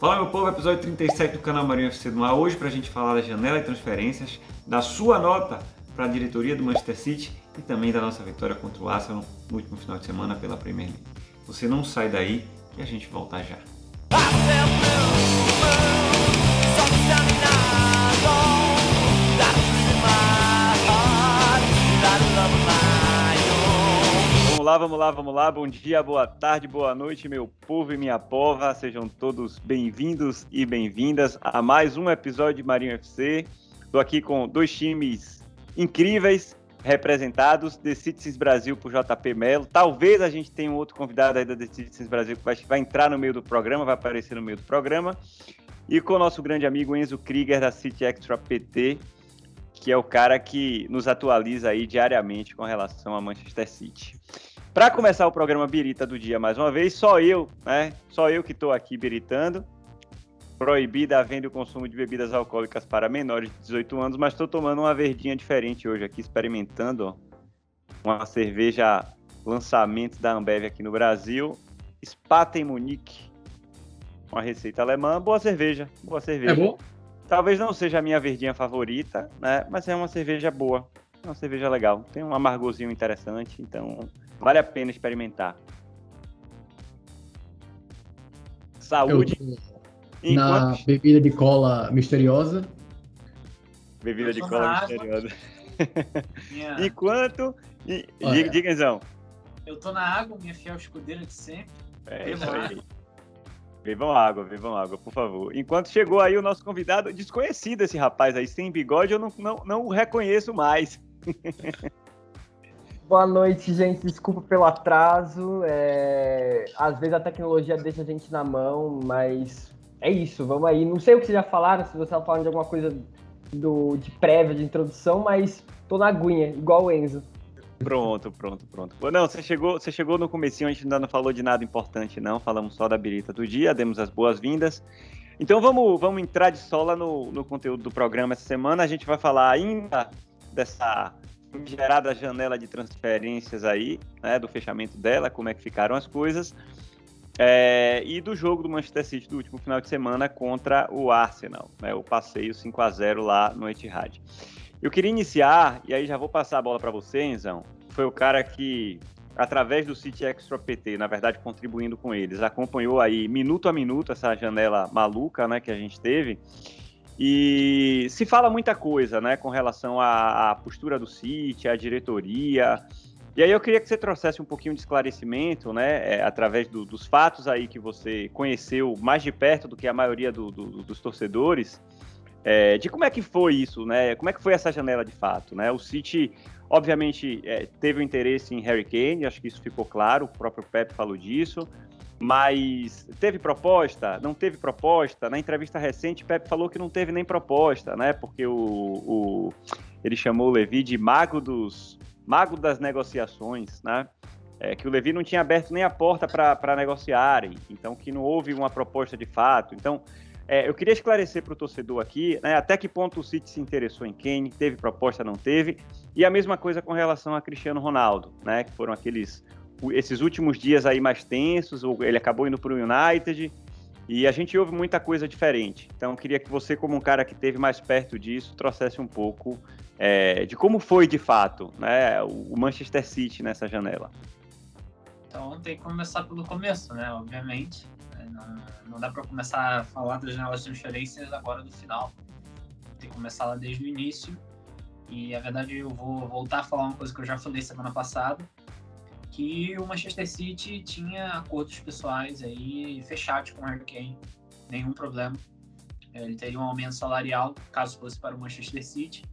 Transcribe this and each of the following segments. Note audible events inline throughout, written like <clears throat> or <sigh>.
Fala meu povo, episódio 37 do canal Marinho FC do Mar. Hoje para a gente falar da janela de transferências, da sua nota para a diretoria do Manchester City e também da nossa vitória contra o Arsenal no último final de semana pela Premier League. Você não sai daí que a gente volta já. Vamos lá, vamos lá, vamos lá. Bom dia, boa tarde, boa noite, meu povo e minha pova. Sejam todos bem-vindos e bem-vindas a mais um episódio de Marinho FC. Estou aqui com dois times incríveis representados, The Citizens Brasil por JP Melo. Talvez a gente tenha um outro convidado aí da The Citizens Brasil que vai, vai entrar no meio do programa, vai aparecer no meio do programa. E com o nosso grande amigo Enzo Krieger da City Extra PT, que é o cara que nos atualiza aí diariamente com relação a Manchester City. Para começar o programa Birita do dia mais uma vez, só eu, né? Só eu que estou aqui biritando. Proibida a venda e o consumo de bebidas alcoólicas para menores de 18 anos, mas estou tomando uma verdinha diferente hoje aqui, experimentando ó, uma cerveja lançamento da Ambev aqui no Brasil, Spaten Munique, uma receita alemã, boa cerveja, boa cerveja. É bom? Talvez não seja a minha verdinha favorita, né? Mas é uma cerveja boa, é uma cerveja legal, tem um amargozinho interessante, então Vale a pena experimentar. Saúde. Enquanto... Na bebida de cola misteriosa. Bebida de cola misteriosa. Yeah. <laughs> Enquanto. Diga, diga, Enzão. Eu tô na água, minha fiel escudeira de sempre. É isso aí. Bebam água, bebam água, por favor. Enquanto chegou aí o nosso convidado, desconhecido esse rapaz aí, sem bigode, eu não, não, não o reconheço mais. <laughs> Boa noite, gente. Desculpa pelo atraso. É... Às vezes a tecnologia deixa a gente na mão, mas é isso. Vamos aí. Não sei o que vocês já falaram, se você estava falando de alguma coisa do... de prévia, de introdução, mas tô na aguinha, igual o Enzo. Pronto, pronto, pronto. Não, você chegou, você chegou no comecinho, a gente ainda não falou de nada importante, não. Falamos só da birita do dia, demos as boas-vindas. Então vamos, vamos entrar de sola no, no conteúdo do programa essa semana. A gente vai falar ainda dessa gerada janela de transferências aí, né, do fechamento dela, como é que ficaram as coisas, é, e do jogo do Manchester City do último final de semana contra o Arsenal, né, o passeio 5 a 0 lá no Etihad. Eu queria iniciar, e aí já vou passar a bola para você, Enzão, foi o cara que, através do City Extra PT, na verdade contribuindo com eles, acompanhou aí minuto a minuto essa janela maluca né, que a gente teve, e se fala muita coisa, né, com relação à, à postura do City, à diretoria. E aí eu queria que você trouxesse um pouquinho de esclarecimento, né, é, através do, dos fatos aí que você conheceu mais de perto do que a maioria do, do, dos torcedores, é, de como é que foi isso, né, como é que foi essa janela de fato, né? O City, obviamente, é, teve o um interesse em Harry Kane, acho que isso ficou claro, o próprio Pep falou disso. Mas teve proposta? Não teve proposta? Na entrevista recente, Pepe falou que não teve nem proposta, né? Porque o, o ele chamou o Levi de mago dos mago das negociações, né? É, que o Levi não tinha aberto nem a porta para negociarem, então que não houve uma proposta de fato. Então, é, eu queria esclarecer para o torcedor aqui, né, até que ponto o City se interessou em Kane, teve proposta, não teve, e a mesma coisa com relação a Cristiano Ronaldo, né, que foram aqueles esses últimos dias aí mais tensos, ele acabou indo para o United e a gente ouve muita coisa diferente. Então, queria que você, como um cara que esteve mais perto disso, trouxesse um pouco é, de como foi de fato né, o Manchester City nessa janela. Então, tem que começar pelo começo, né? Obviamente. Né, não, não dá para começar a falar das janelas de transferências agora do final. Tem que começar lá desde o início. E, a verdade, eu vou voltar a falar uma coisa que eu já falei semana passada, que o Manchester City tinha acordos pessoais aí fechados com o Harry Kane, nenhum problema. Ele teria um aumento salarial caso fosse para o Manchester City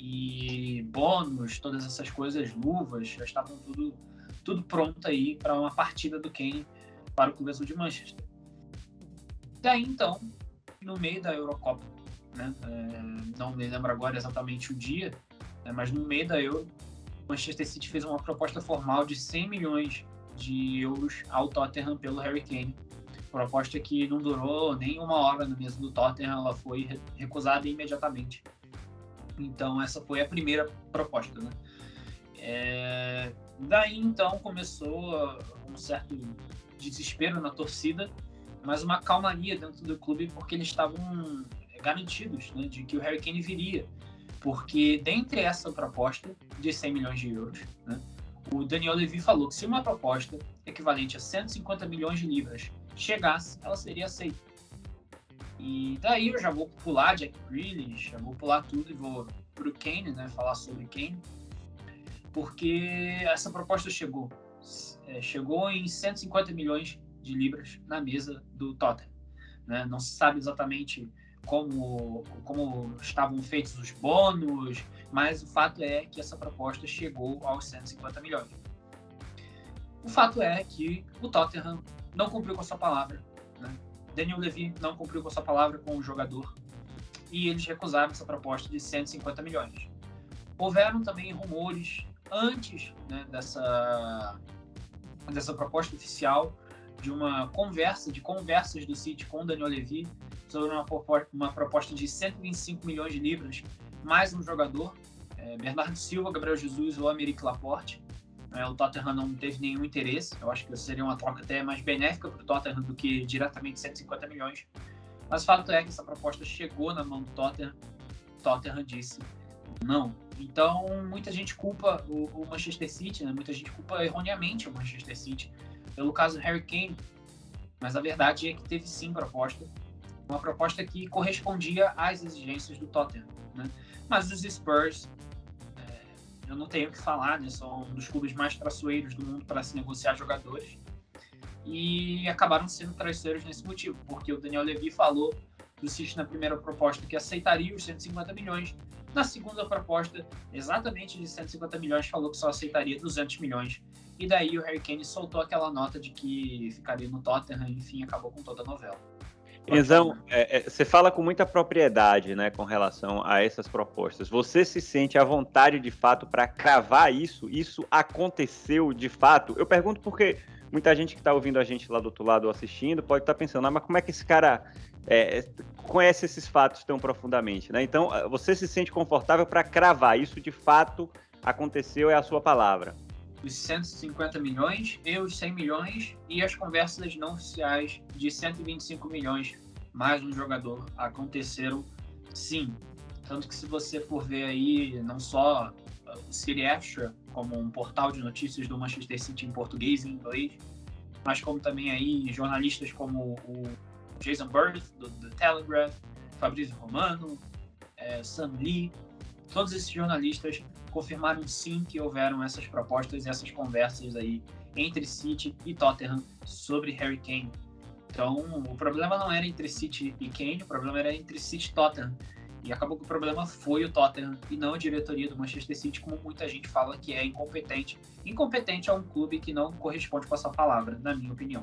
e bônus, todas essas coisas, luvas, já estavam tudo tudo pronto aí para uma partida do Kane para o Azul de Manchester. Daí então, no meio da Eurocopa, né, é, não me lembro agora exatamente o dia, né, mas no meio da Euro, Manchester City fez uma proposta formal de 100 milhões de euros ao Tottenham pelo Harry Kane. Proposta que não durou nem uma hora na mesa do Tottenham, ela foi recusada imediatamente. Então essa foi a primeira proposta, né? É... Daí então começou um certo desespero na torcida, mas uma calmaria dentro do clube porque eles estavam garantidos né, de que o Harry Kane viria. Porque dentre essa proposta de 100 milhões de euros, né, o Daniel Levy falou que se uma proposta equivalente a 150 milhões de libras chegasse, ela seria aceita. E daí eu já vou pular Jack Grealish, já vou pular tudo e vou pro Kane, né, falar sobre Kane, porque essa proposta chegou, é, chegou em 150 milhões de libras na mesa do Tottenham. Né? Não se sabe exatamente como, como estavam feitos os bônus, mas o fato é que essa proposta chegou aos 150 milhões. O fato é que o Tottenham não cumpriu com a sua palavra. Né? Daniel Levy não cumpriu com a sua palavra com o jogador e eles recusaram essa proposta de 150 milhões. Houveram também rumores antes né, dessa, dessa proposta oficial de uma conversa, de conversas do City com o Daniel Levy uma, uma proposta de 125 milhões de libras, mais um jogador, é, Bernardo Silva, Gabriel Jesus ou Americ Laporte. É, o Tottenham não teve nenhum interesse, eu acho que seria uma troca até mais benéfica para o Tottenham do que diretamente 150 milhões. Mas fato é que essa proposta chegou na mão do Tottenham, o Tottenham disse não. Então, muita gente culpa o, o Manchester City, né? muita gente culpa erroneamente o Manchester City pelo caso Harry Kane, mas a verdade é que teve sim proposta uma proposta que correspondia às exigências do Tottenham. Né? Mas os Spurs, é, eu não tenho o que falar, né? são um dos clubes mais traiçoeiros do mundo para se negociar jogadores e acabaram sendo traiçoeiros nesse motivo, porque o Daniel Levy falou do City na primeira proposta que aceitaria os 150 milhões, na segunda proposta, exatamente de 150 milhões, falou que só aceitaria 200 milhões. E daí o Harry Kane soltou aquela nota de que ficaria no Tottenham, enfim, acabou com toda a novela. Então, é, é, você fala com muita propriedade, né, com relação a essas propostas. Você se sente à vontade, de fato, para cravar isso? Isso aconteceu de fato? Eu pergunto porque muita gente que está ouvindo a gente lá do outro lado assistindo pode estar tá pensando, ah, mas como é que esse cara é, conhece esses fatos tão profundamente, né? Então, você se sente confortável para cravar isso de fato aconteceu, é a sua palavra os 150 milhões e os 100 milhões e as conversas não oficiais de 125 milhões mais um jogador aconteceram sim. Tanto que se você for ver aí não só o City Extra como um portal de notícias do Manchester City em português e inglês, mas como também aí jornalistas como o Jason Bird do, do Telegraph, Fabrício Romano, é, Sam Lee, todos esses jornalistas confirmaram sim que houveram essas propostas e essas conversas aí entre City e Tottenham sobre Harry Kane. Então, o problema não era entre City e Kane, o problema era entre City e Tottenham. E acabou que o problema foi o Tottenham e não a diretoria do Manchester City, como muita gente fala que é incompetente. Incompetente é um clube que não corresponde com essa palavra, na minha opinião.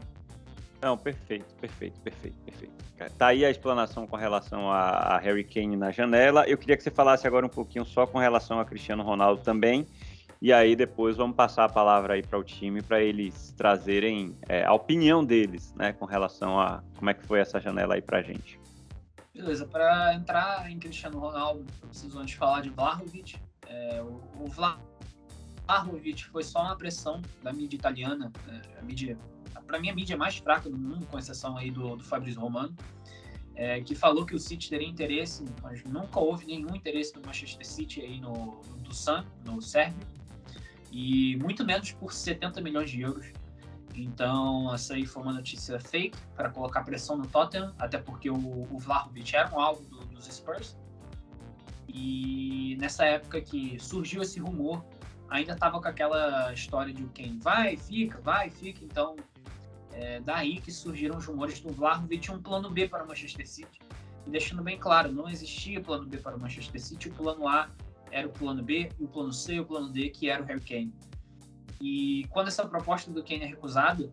Não, perfeito, perfeito, perfeito, perfeito. Tá aí a explanação com relação a, Harry Kane na janela. Eu queria que você falasse agora um pouquinho só com relação a Cristiano Ronaldo também. E aí depois vamos passar a palavra aí para o time para eles trazerem é, a opinião deles, né, com relação a como é que foi essa janela aí para gente. Beleza, para entrar em Cristiano Ronaldo, eu preciso antes falar de Vlahovic. É, o, o Vlahovic foi só uma pressão da mídia italiana, é, a mídia para mim, a mídia mais fraca do mundo, com exceção aí do, do Fabrício Romano, é, que falou que o City teria interesse, mas nunca houve nenhum interesse do Manchester City aí no, no do Sun, no Sérvio, e muito menos por 70 milhões de euros. Então, essa aí foi uma notícia fake para colocar pressão no Tottenham, até porque o, o Vlahovic era um alvo do, dos Spurs. E nessa época que surgiu esse rumor, ainda estava com aquela história de quem vai, fica, vai, fica. Então, é daí que surgiram os rumores do Vlahovic um plano B para o Manchester City. E deixando bem claro, não existia plano B para o Manchester City, o plano A era o plano B, e o plano C e o plano D, que era o Harry Kane. E quando essa proposta do Kane é recusada,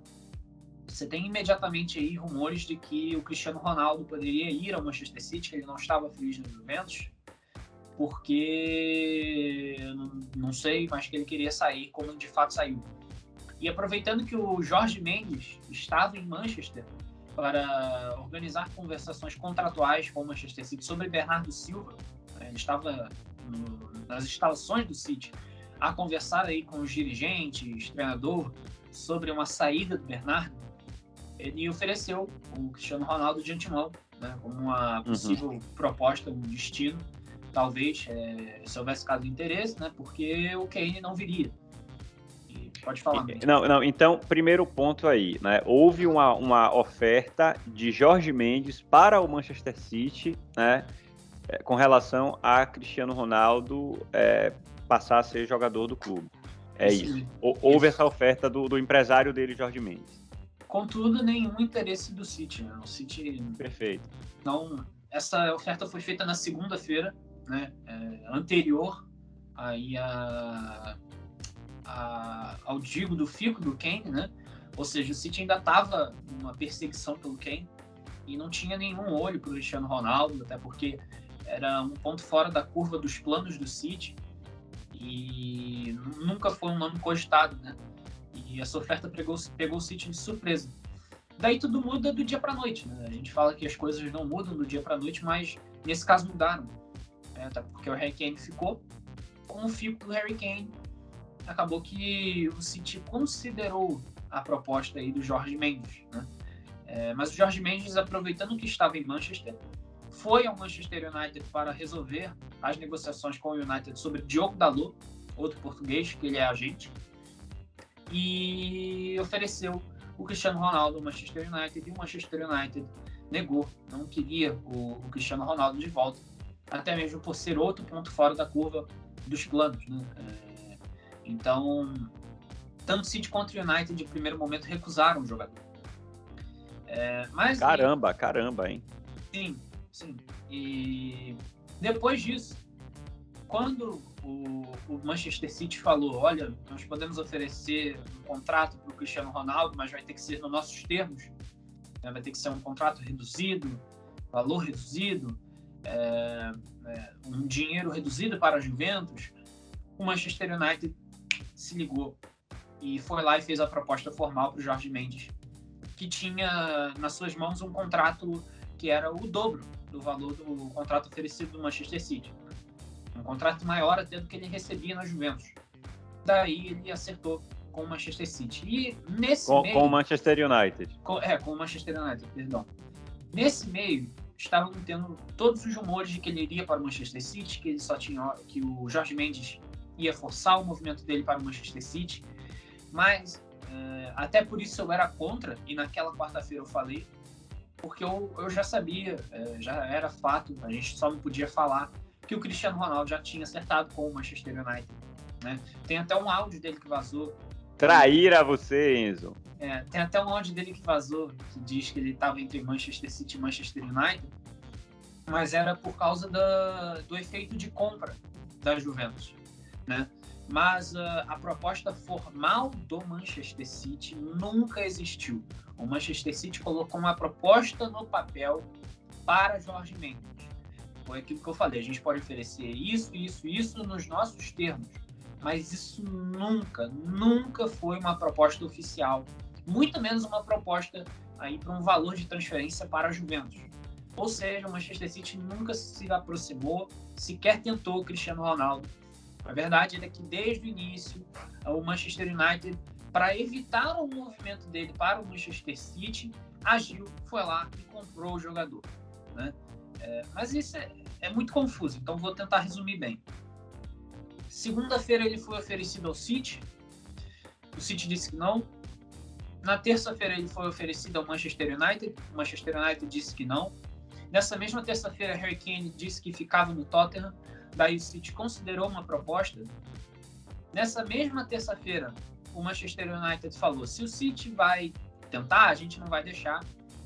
você tem imediatamente aí rumores de que o Cristiano Ronaldo poderia ir ao Manchester City, que ele não estava feliz no Juventus, porque não sei, mas que ele queria sair como de fato saiu. E aproveitando que o Jorge Mendes estava em Manchester para organizar conversações contratuais com o Manchester City sobre Bernardo Silva, né, ele estava no, nas instalações do City a conversar aí com os dirigentes, treinador, sobre uma saída do Bernardo. ele ofereceu o Cristiano Ronaldo de antemão, né, como uma uhum. possível uhum. proposta, um destino, talvez, é, se houvesse caso de interesse, né, porque o Kane não viria. Pode falar. Não, não, então, primeiro ponto aí, né? Houve uma, uma oferta de Jorge Mendes para o Manchester City, né? É, com relação a Cristiano Ronaldo é, passar a ser jogador do clube. É Sim. isso. Houve essa oferta do, do empresário dele, Jorge Mendes. Contudo, nenhum interesse do City, né? O City. Perfeito. Então, essa oferta foi feita na segunda-feira, né? É, anterior aí a ao Digo do Fico do Kane, né? Ou seja, o City ainda estava numa perseguição pelo Kane e não tinha nenhum olho para o Cristiano Ronaldo, até porque era um ponto fora da curva dos planos do City e nunca foi um nome cogitado, né? E essa oferta pegou, pegou o City de surpresa. Daí tudo muda do dia para noite, né? A gente fala que as coisas não mudam do dia para noite, mas nesse caso mudaram. Né? Porque o Harry Kane ficou com o fico do Harry Kane acabou que o City considerou a proposta aí do Jorge Mendes, né? É, mas o Jorge Mendes, aproveitando que estava em Manchester, foi ao Manchester United para resolver as negociações com o United sobre Diogo Dalot, outro português, que ele é agente, e ofereceu o Cristiano Ronaldo ao Manchester United, e o Manchester United negou, não queria o, o Cristiano Ronaldo de volta, até mesmo por ser outro ponto fora da curva dos planos, né? É, então, tanto City quanto United, de primeiro momento, recusaram o jogador. É, mas, caramba, e, caramba, hein? Sim, sim. E depois disso, quando o, o, Manchester City falou: olha, nós podemos oferecer um contrato para o Cristiano Ronaldo, mas vai ter que ser nos nossos termos, né? vai ter que ser um contrato reduzido, valor reduzido, é, é, um dinheiro reduzido para a Juventus, o Manchester United se ligou e foi lá e fez a proposta formal para o Jorge Mendes, que tinha nas suas mãos um contrato que era o dobro do valor do contrato oferecido do Manchester City. Um contrato maior até do que ele recebia na Juventus. Daí ele acertou com o Manchester City. E nesse com, meio... Com o Manchester United. Com, é, com o Manchester United, perdão. Nesse meio, estavam tendo todos os rumores de que ele iria para o Manchester City, que ele só tinha que o Jorge Mendes ia forçar o movimento dele para o Manchester City, mas é, até por isso eu era contra, e naquela quarta-feira eu falei, porque eu, eu já sabia, é, já era fato, a gente só não podia falar que o Cristiano Ronaldo já tinha acertado com o Manchester United. Né? Tem até um áudio dele que vazou. Traíra você, Enzo. É, tem até um áudio dele que vazou que diz que ele estava entre Manchester City e Manchester United, mas era por causa da, do efeito de compra da Juventus né? Mas uh, a proposta formal do Manchester City nunca existiu. O Manchester City colocou uma proposta no papel para Jorge Mendes. Foi aquilo que eu falei. A gente pode oferecer isso, isso, isso nos nossos termos, mas isso nunca, nunca foi uma proposta oficial. Muito menos uma proposta aí para um valor de transferência para a Juventus. Ou seja, o Manchester City nunca se aproximou, sequer tentou o Cristiano Ronaldo a verdade é que desde o início, o Manchester United, para evitar o movimento dele para o Manchester City, agiu, foi lá e comprou o jogador. Né? É, mas isso é, é muito confuso, então vou tentar resumir bem. Segunda-feira ele foi oferecido ao City, o City disse que não. Na terça-feira ele foi oferecido ao Manchester United, o Manchester United disse que não. Nessa mesma terça-feira, Harry Kane disse que ficava no Tottenham, daí o City considerou uma proposta. Nessa mesma terça-feira, o Manchester United falou: se o City vai tentar, a gente não vai deixar,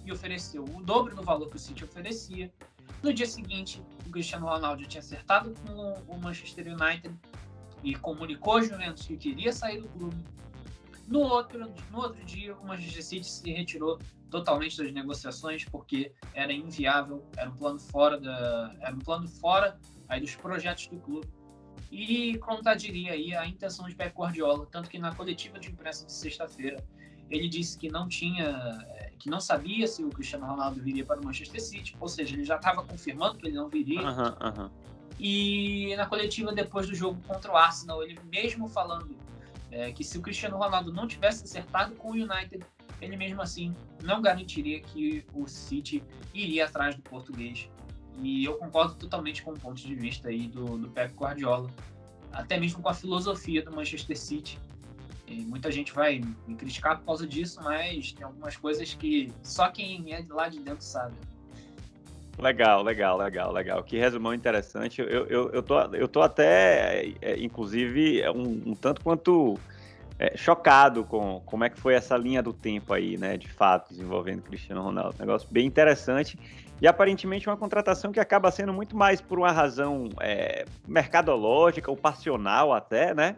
e ofereceu o dobro do valor que o City oferecia. No dia seguinte, o Cristiano Ronaldo tinha acertado com o Manchester United e comunicou aos Juventus que queria sair do clube. No outro, no outro dia, o Manchester City se retirou totalmente das negociações porque era inviável, era um plano fora da, era um plano fora aí dos projetos do clube. E contradiria aí a intenção de Pep Guardiola, tanto que na coletiva de imprensa de sexta-feira ele disse que não tinha, eh, que não sabia se o Cristiano Ronaldo viria para o Manchester City, ou seja, ele já estava confirmando que ele não viria. Uhum, uhum. E na coletiva depois do jogo contra o Arsenal, ele mesmo falando é, que se o Cristiano Ronaldo não tivesse acertado com o United, ele mesmo assim não garantiria que o City iria atrás do português. E eu concordo totalmente com o ponto de vista aí do, do Pep Guardiola, até mesmo com a filosofia do Manchester City. E muita gente vai me criticar por causa disso, mas tem algumas coisas que só quem é de lá de dentro sabe. Legal, legal, legal, legal. Que resumão interessante. Eu, eu, eu, tô, eu tô até, é, inclusive, um, um tanto quanto é, chocado com como é que foi essa linha do tempo aí, né, de fatos envolvendo Cristiano Ronaldo. Negócio bem interessante e aparentemente uma contratação que acaba sendo muito mais por uma razão é, mercadológica ou passional até, né,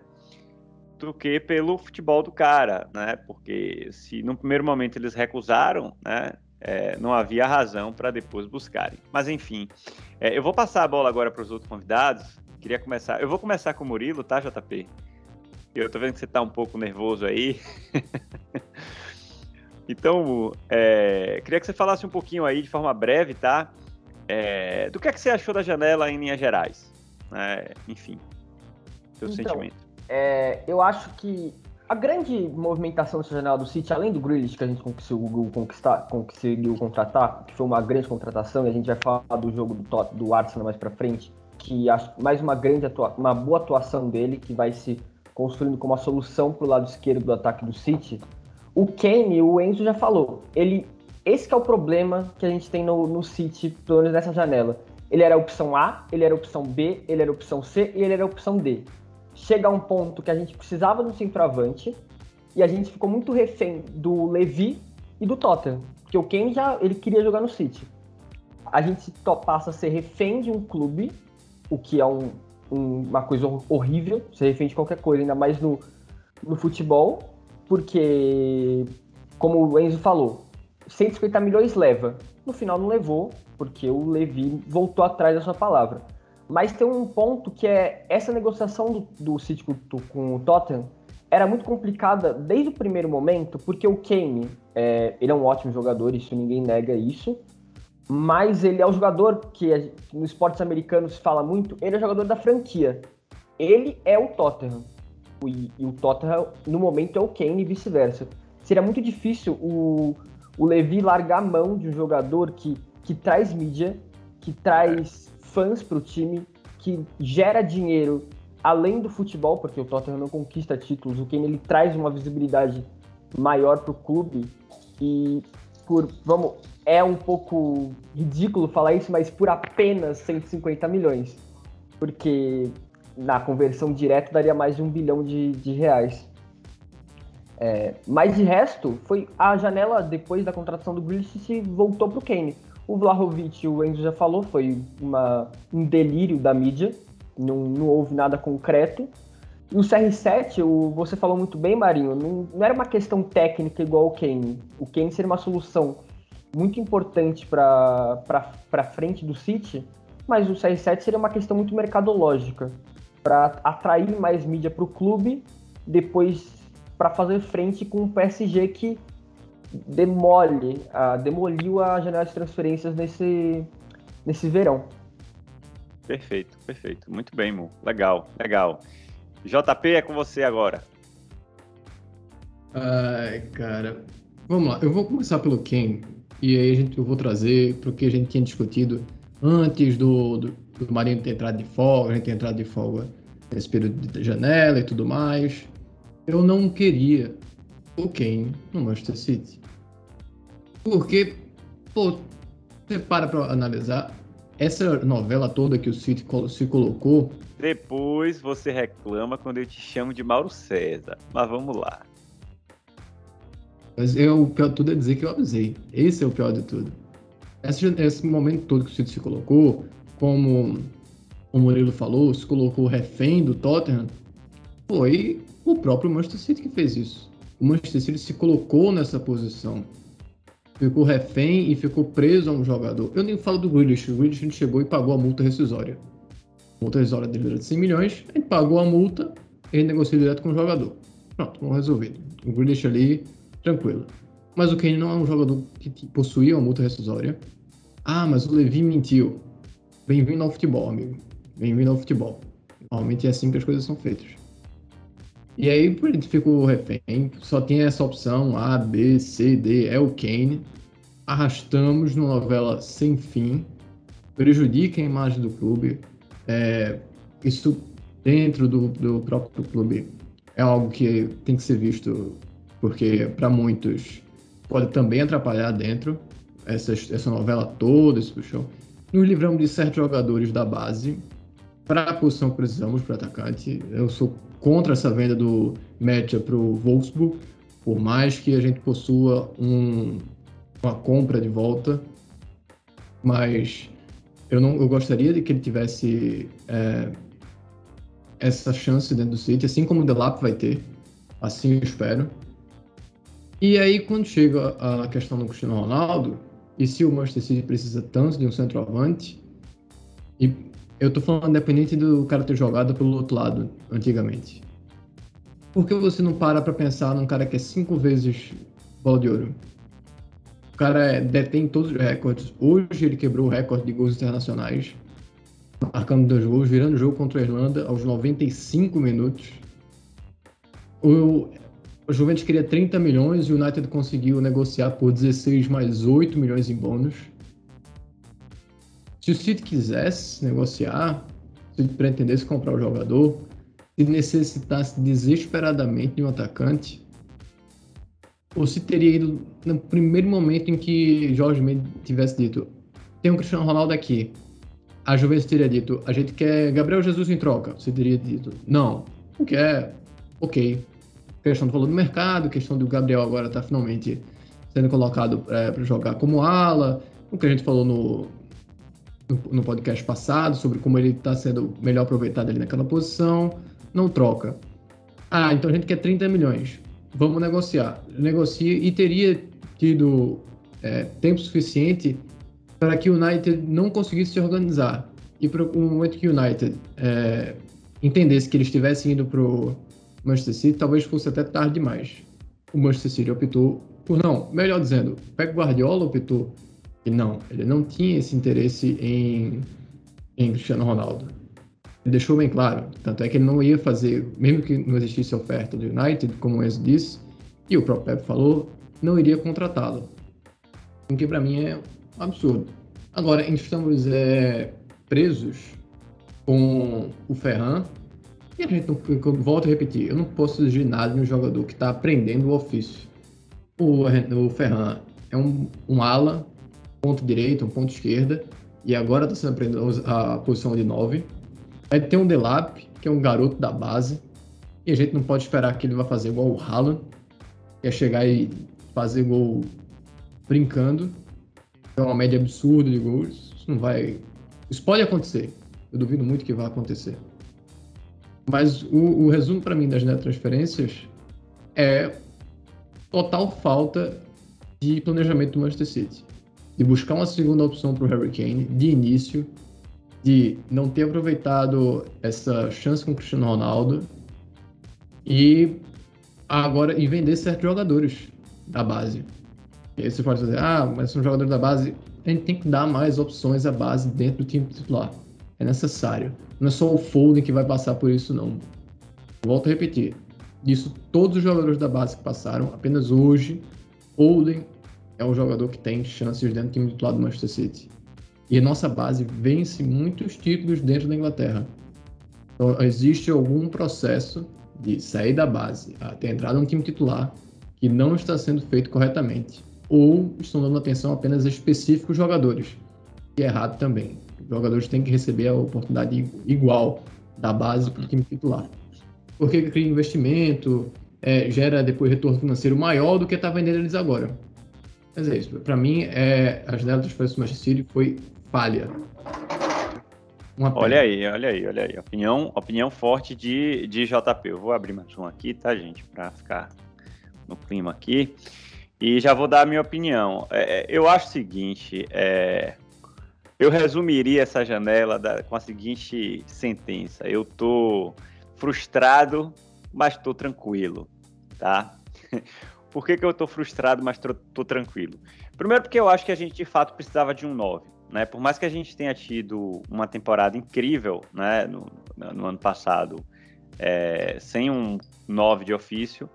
do que pelo futebol do cara, né, porque se no primeiro momento eles recusaram, né, é, não havia razão para depois buscarem. Mas enfim, é, eu vou passar a bola agora para os outros convidados. Queria começar, eu vou começar com o Murilo, tá, JP? Eu tô vendo que você tá um pouco nervoso aí. <laughs> então, é, queria que você falasse um pouquinho aí, de forma breve, tá? É, do que é que você achou da janela em linhas gerais? É, enfim, seu então, sentimento. É, eu acho que a grande movimentação dessa janela do City, além do Grealish que a gente conseguiu, conquistar, conseguiu contratar, que foi uma grande contratação, e a gente vai falar do jogo do, do Arsenal mais para frente, que acho mais uma grande atua, uma boa atuação dele, que vai se construindo como a solução para o lado esquerdo do ataque do City, o Kane, o Enzo já falou, ele, esse é o problema que a gente tem no, no City, pelo menos nessa janela. Ele era a opção A, ele era a opção B, ele era a opção C e ele era a opção D. Chega a um ponto que a gente precisava do centroavante e a gente ficou muito refém do Levi e do Tottenham, porque o Kane já ele queria jogar no City. A gente passa a ser refém de um clube, o que é um, uma coisa horrível, ser refém de qualquer coisa, ainda mais no, no futebol, porque, como o Enzo falou, 150 milhões leva. No final não levou, porque o Levi voltou atrás da sua palavra. Mas tem um ponto que é essa negociação do, do City com, com o Tottenham era muito complicada desde o primeiro momento, porque o Kane, é, ele é um ótimo jogador, isso ninguém nega isso, mas ele é o jogador que no esportes americanos se fala muito, ele é o jogador da franquia. Ele é o Tottenham. E, e o Tottenham, no momento, é o Kane e vice-versa. Seria muito difícil o, o Levi largar a mão de um jogador que, que traz mídia, que traz fãs para o time, que gera dinheiro além do futebol, porque o Tottenham não conquista títulos, o Kane ele traz uma visibilidade maior para o clube e por, vamos, é um pouco ridículo falar isso, mas por apenas 150 milhões. Porque na conversão direta daria mais de um bilhão de, de reais. É, mas de resto, foi a janela depois da contratação do Grealish se voltou para o Kane. O Vlahovic, o Enzo já falou, foi uma, um delírio da mídia, não, não houve nada concreto. E o CR7, o, você falou muito bem, Marinho, não, não era uma questão técnica igual o Kane. O Kane seria uma solução muito importante para frente do City, mas o CR7 seria uma questão muito mercadológica para atrair mais mídia para o clube, depois para fazer frente com o PSG que demole, uh, demoliu a janela de transferências nesse, nesse verão. Perfeito, perfeito. Muito bem, Mu. Legal, legal. JP é com você agora. Ai, cara. Vamos lá, eu vou começar pelo Ken. E aí a gente, eu vou trazer para o que a gente tinha discutido antes do, do, do Marinho ter entrado de folga, a gente ter entrado de folga nesse período de janela e tudo mais. Eu não queria o Kane no Manchester City. Porque, pô, você para para analisar, essa novela toda que o City se colocou. Depois você reclama quando eu te chamo de Mauro César. Mas vamos lá. Mas eu, o pior de tudo é dizer que eu avisei. Esse é o pior de tudo. Esse, esse momento todo que o City se colocou, como o Murilo falou, se colocou refém do Tottenham, foi o próprio Manchester City que fez isso. O Manchester City se colocou nessa posição. Ficou refém e ficou preso a um jogador. Eu nem falo do Grealish. O Grealish chegou e pagou a multa rescisória. A multa rescisória dele era de 100 milhões, ele pagou a multa e negociou direto com o jogador. Pronto, vamos resolvido. O Grealish ali tranquilo. Mas o Kane não é um jogador que possuía uma multa rescisória. Ah, mas o Levi mentiu. Bem-vindo ao futebol, amigo. Bem-vindo ao futebol. Normalmente é assim que as coisas são feitas. E aí por gente ficou refém, só tinha essa opção A, B, C, D, é o Kane. Arrastamos numa novela sem fim, prejudica a imagem do clube. É, isso dentro do, do próprio clube é algo que tem que ser visto, porque para muitos pode também atrapalhar dentro essa, essa novela toda, esse puxão. Nos livramos de certos jogadores da base para a posição que precisamos para atacante. Eu sou contra essa venda do Metia para o Wolfsburg, por mais que a gente possua um, uma compra de volta, mas eu não eu gostaria de que ele tivesse é, essa chance dentro do City, assim como o Delap vai ter, assim eu espero. E aí quando chega a questão do Cristiano Ronaldo, e se o Manchester City precisa tanto de um centroavante, e eu tô falando independente do cara ter jogado pelo outro lado antigamente. Por que você não para pra pensar num cara que é cinco vezes bola de ouro? O cara é, detém todos os recordes. Hoje ele quebrou o recorde de gols internacionais, marcando dois gols, virando o jogo contra a Irlanda aos 95 minutos. O, o Juventus queria 30 milhões e o United conseguiu negociar por 16 mais 8 milhões em bônus. Se o City quisesse negociar, se pretendesse comprar o jogador, se necessitasse desesperadamente de um atacante, ou se teria ido no primeiro momento em que Jorge Mendes tivesse dito: tem um Cristiano Ronaldo aqui. A Juventus teria dito: a gente quer Gabriel Jesus em troca. Você teria dito: não, não quer, ok questão do valor do mercado, questão do Gabriel agora está finalmente sendo colocado é, para jogar como ala, o que a gente falou no, no, no podcast passado sobre como ele está sendo melhor aproveitado ali naquela posição, não troca. Ah, então a gente quer 30 milhões, vamos negociar. Negocia e teria tido é, tempo suficiente para que o United não conseguisse se organizar. E para o momento que o United é, entendesse que ele estivesse indo para Manchester City, talvez fosse até tarde demais. O Manchester City optou por não, melhor dizendo, Pep Guardiola optou que não, ele não tinha esse interesse em, em Cristiano Ronaldo. Ele deixou bem claro, tanto é que ele não ia fazer, mesmo que não existisse oferta do United, como o Enzo disse, e o próprio Pep falou, não iria contratá-lo. O que para mim é absurdo. Agora, estamos é, presos com o Ferran, e a gente eu volto a repetir, eu não posso exigir nada de um jogador que está aprendendo o ofício. O, o Ferran é um, um ala, ponto direito, um ponto esquerda, e agora está sendo aprendendo a posição de 9. Aí tem um Delap, que é um garoto da base, e a gente não pode esperar que ele vá fazer igual o Haaland, que é chegar e fazer gol brincando. É uma média absurda de gols. Isso não vai. Isso pode acontecer. Eu duvido muito que vá acontecer. Mas o, o resumo para mim das transferências é total falta de planejamento do Manchester City. De buscar uma segunda opção para o Harry Kane de início, de não ter aproveitado essa chance com o Cristiano Ronaldo e agora e vender certos jogadores da base. E aí você pode dizer, ah, mas são jogadores da base. A gente tem que dar mais opções à base dentro do time titular. É necessário. Não é só o Foden que vai passar por isso, não. Volto a repetir. Disso, todos os jogadores da base que passaram, apenas hoje, Foden é o jogador que tem chances dentro do time titular do Manchester City. E a nossa base vence muitos títulos dentro da Inglaterra. Então, existe algum processo de sair da base até entrar no time titular que não está sendo feito corretamente. Ou estão dando atenção apenas a específicos jogadores, que é errado também. Jogadores têm que receber a oportunidade igual da base para o time titular. Porque cria investimento, é, gera depois retorno financeiro maior do que está vendendo eles agora. Mas é isso. Para mim, é, a janela de transferência do Manchester City foi falha. Olha aí, olha aí, olha aí. Opinião, opinião forte de, de JP. Eu vou abrir mais um aqui, tá, gente? Para ficar no clima aqui. E já vou dar a minha opinião. É, é eu acho o seguinte: é, eu resumiria essa janela da, com a seguinte sentença: eu tô frustrado, mas tô tranquilo, tá? <laughs> Por que, que eu tô frustrado, mas tô, tô, tranquilo? Primeiro, porque eu acho que a gente de fato precisava de um 9. Né? Por mais que a gente tenha tido uma temporada incrível né, no, no ano passado, é, sem um 9 de ofício,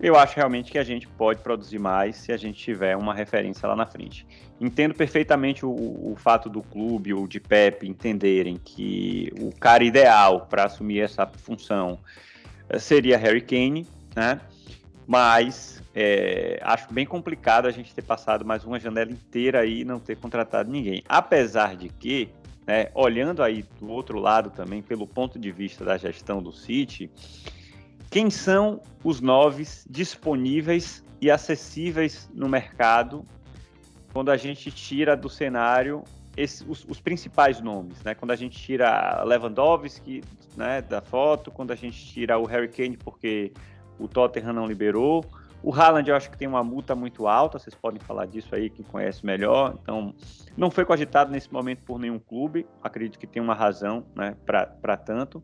eu acho realmente que a gente pode produzir mais se a gente tiver uma referência lá na frente. Entendo perfeitamente o, o fato do clube ou de Pepe entenderem que o cara ideal para assumir essa função eh, seria Harry Kane, né? Mas é, acho bem complicado a gente ter passado mais uma janela inteira aí e não ter contratado ninguém. Apesar de que, né, olhando aí do outro lado também, pelo ponto de vista da gestão do City, quem são os noves disponíveis e acessíveis no mercado quando a gente tira do cenário esse, os, os, principais nomes, né? Quando a gente tira Lewandowski né, da foto, quando a gente tira o Harry Kane porque o Tottenham não liberou, o Haaland eu acho que tem uma multa muito alta, vocês podem falar disso aí, quem conhece melhor. Então, não foi cogitado nesse momento por nenhum clube, acredito que tem uma razão né, para tanto.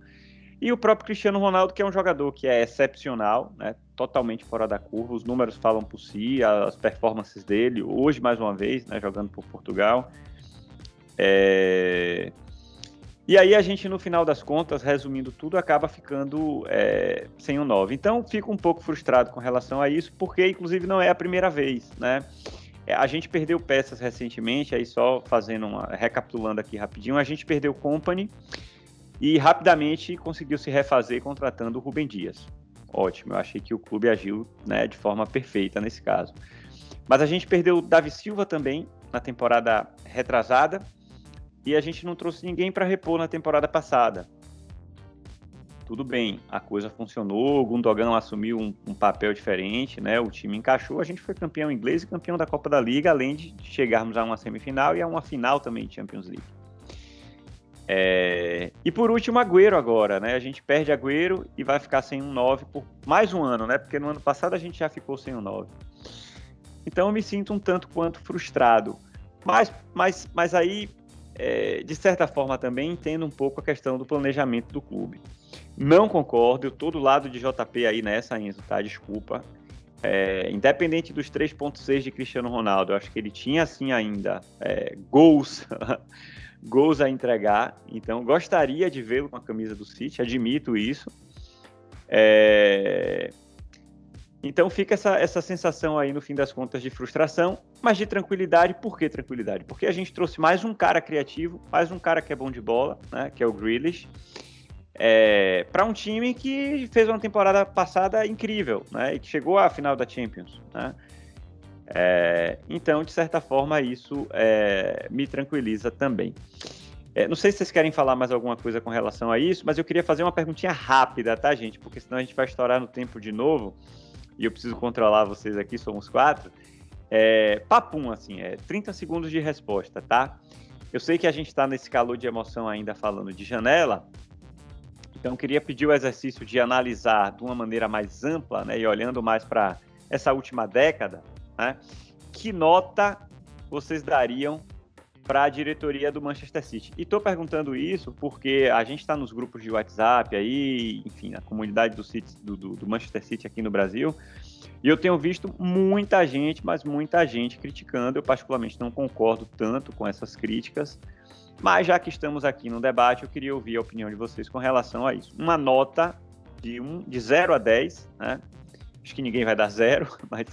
E o próprio Cristiano Ronaldo, que é um jogador que é excepcional, né, totalmente fora da curva, os números falam por si, as performances dele, hoje mais uma vez, né, jogando por Portugal. É... E aí a gente, no final das contas, resumindo tudo, acaba ficando é, sem um 9. Então, fico um pouco frustrado com relação a isso, porque, inclusive, não é a primeira vez, né? É, a gente perdeu peças recentemente, aí só fazendo uma... recapitulando aqui rapidinho, a gente perdeu Company, e rapidamente conseguiu se refazer contratando o Rubem Dias. Ótimo, eu achei que o clube agiu né, de forma perfeita nesse caso. Mas a gente perdeu o Davi Silva também na temporada retrasada e a gente não trouxe ninguém para repor na temporada passada. Tudo bem, a coisa funcionou, o Gundogan assumiu um, um, papel diferente, né? O time encaixou, a gente foi campeão inglês e campeão da Copa da Liga, além de chegarmos a uma semifinal e a uma final também de Champions League. É... E por último, Agüero agora, né? A gente perde Agüero e vai ficar sem um 9 por mais um ano, né? Porque no ano passado a gente já ficou sem um 9. Então eu me sinto um tanto quanto frustrado. Mas, mas, mas aí, é, de certa forma, também entendo um pouco a questão do planejamento do clube. Não concordo, eu do lado de JP aí nessa, Enzo, tá? Desculpa. É, independente dos 3.6 de Cristiano Ronaldo, eu acho que ele tinha, assim, ainda é, gols <laughs> gols a entregar. Então, gostaria de vê-lo com a camisa do City, admito isso. É... Então, fica essa, essa sensação aí, no fim das contas, de frustração, mas de tranquilidade. Por que tranquilidade? Porque a gente trouxe mais um cara criativo, mais um cara que é bom de bola, né, que é o Grealish, é, para um time que fez uma temporada passada incrível, né, e que chegou à final da Champions, né. É, então, de certa forma, isso é, me tranquiliza também. É, não sei se vocês querem falar mais alguma coisa com relação a isso, mas eu queria fazer uma perguntinha rápida, tá, gente? Porque senão a gente vai estourar no tempo de novo e eu preciso controlar vocês aqui, somos quatro. É, papum, assim, é 30 segundos de resposta, tá? Eu sei que a gente está nesse calor de emoção ainda falando de janela, então queria pedir o exercício de analisar de uma maneira mais ampla, né, e olhando mais para essa última década, né? Que nota vocês dariam para a diretoria do Manchester City? E estou perguntando isso porque a gente está nos grupos de WhatsApp aí, enfim, a comunidade do, City, do, do, do Manchester City aqui no Brasil, e eu tenho visto muita gente, mas muita gente criticando. Eu particularmente não concordo tanto com essas críticas, mas já que estamos aqui no debate, eu queria ouvir a opinião de vocês com relação a isso. Uma nota de, um, de 0 a 10, né? Acho que ninguém vai dar zero, <laughs> mas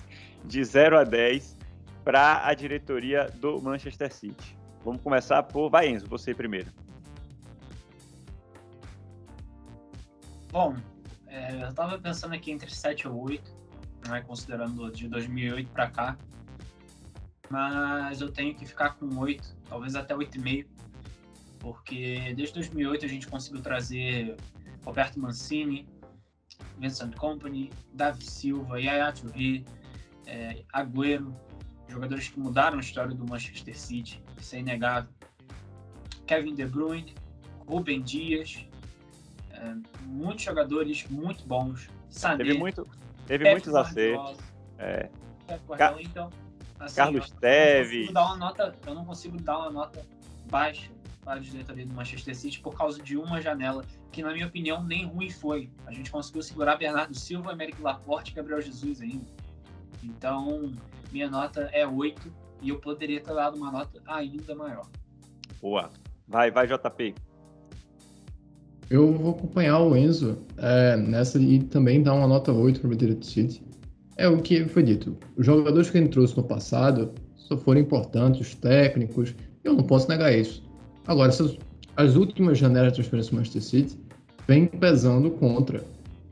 de 0 a 10 para a diretoria do Manchester City. Vamos começar por. Vai, Enzo, você primeiro. Bom, é, eu estava pensando aqui entre 7 ou 8, né, considerando de 2008 para cá. Mas eu tenho que ficar com 8, talvez até 8,5, porque desde 2008 a gente conseguiu trazer Roberto Mancini, Vincent Company, Davi Silva, Yaya Touré, é, Agüero, jogadores que mudaram a história do Manchester City, isso é inegável. Kevin De Bruyne, Rubem Dias, é, muitos jogadores muito bons. Sané, teve muito, teve muitos acertos. É. Então, assim, Carlos Teve. Eu não consigo dar uma nota baixa para a diretoria do Manchester City por causa de uma janela que, na minha opinião, nem ruim foi. A gente conseguiu segurar Bernardo Silva, Américo Laporte e Gabriel Jesus ainda. Então, minha nota é 8 e eu poderia ter dado uma nota ainda maior. Boa. Vai, vai, JP. Eu vou acompanhar o Enzo é, nessa e também dar uma nota 8 para o Madrid City. É o que foi dito. Os jogadores que ele trouxe no passado só foram importantes, os técnicos, eu não posso negar isso. Agora, essas, as últimas janelas de transferência do Manchester City vêm pesando contra.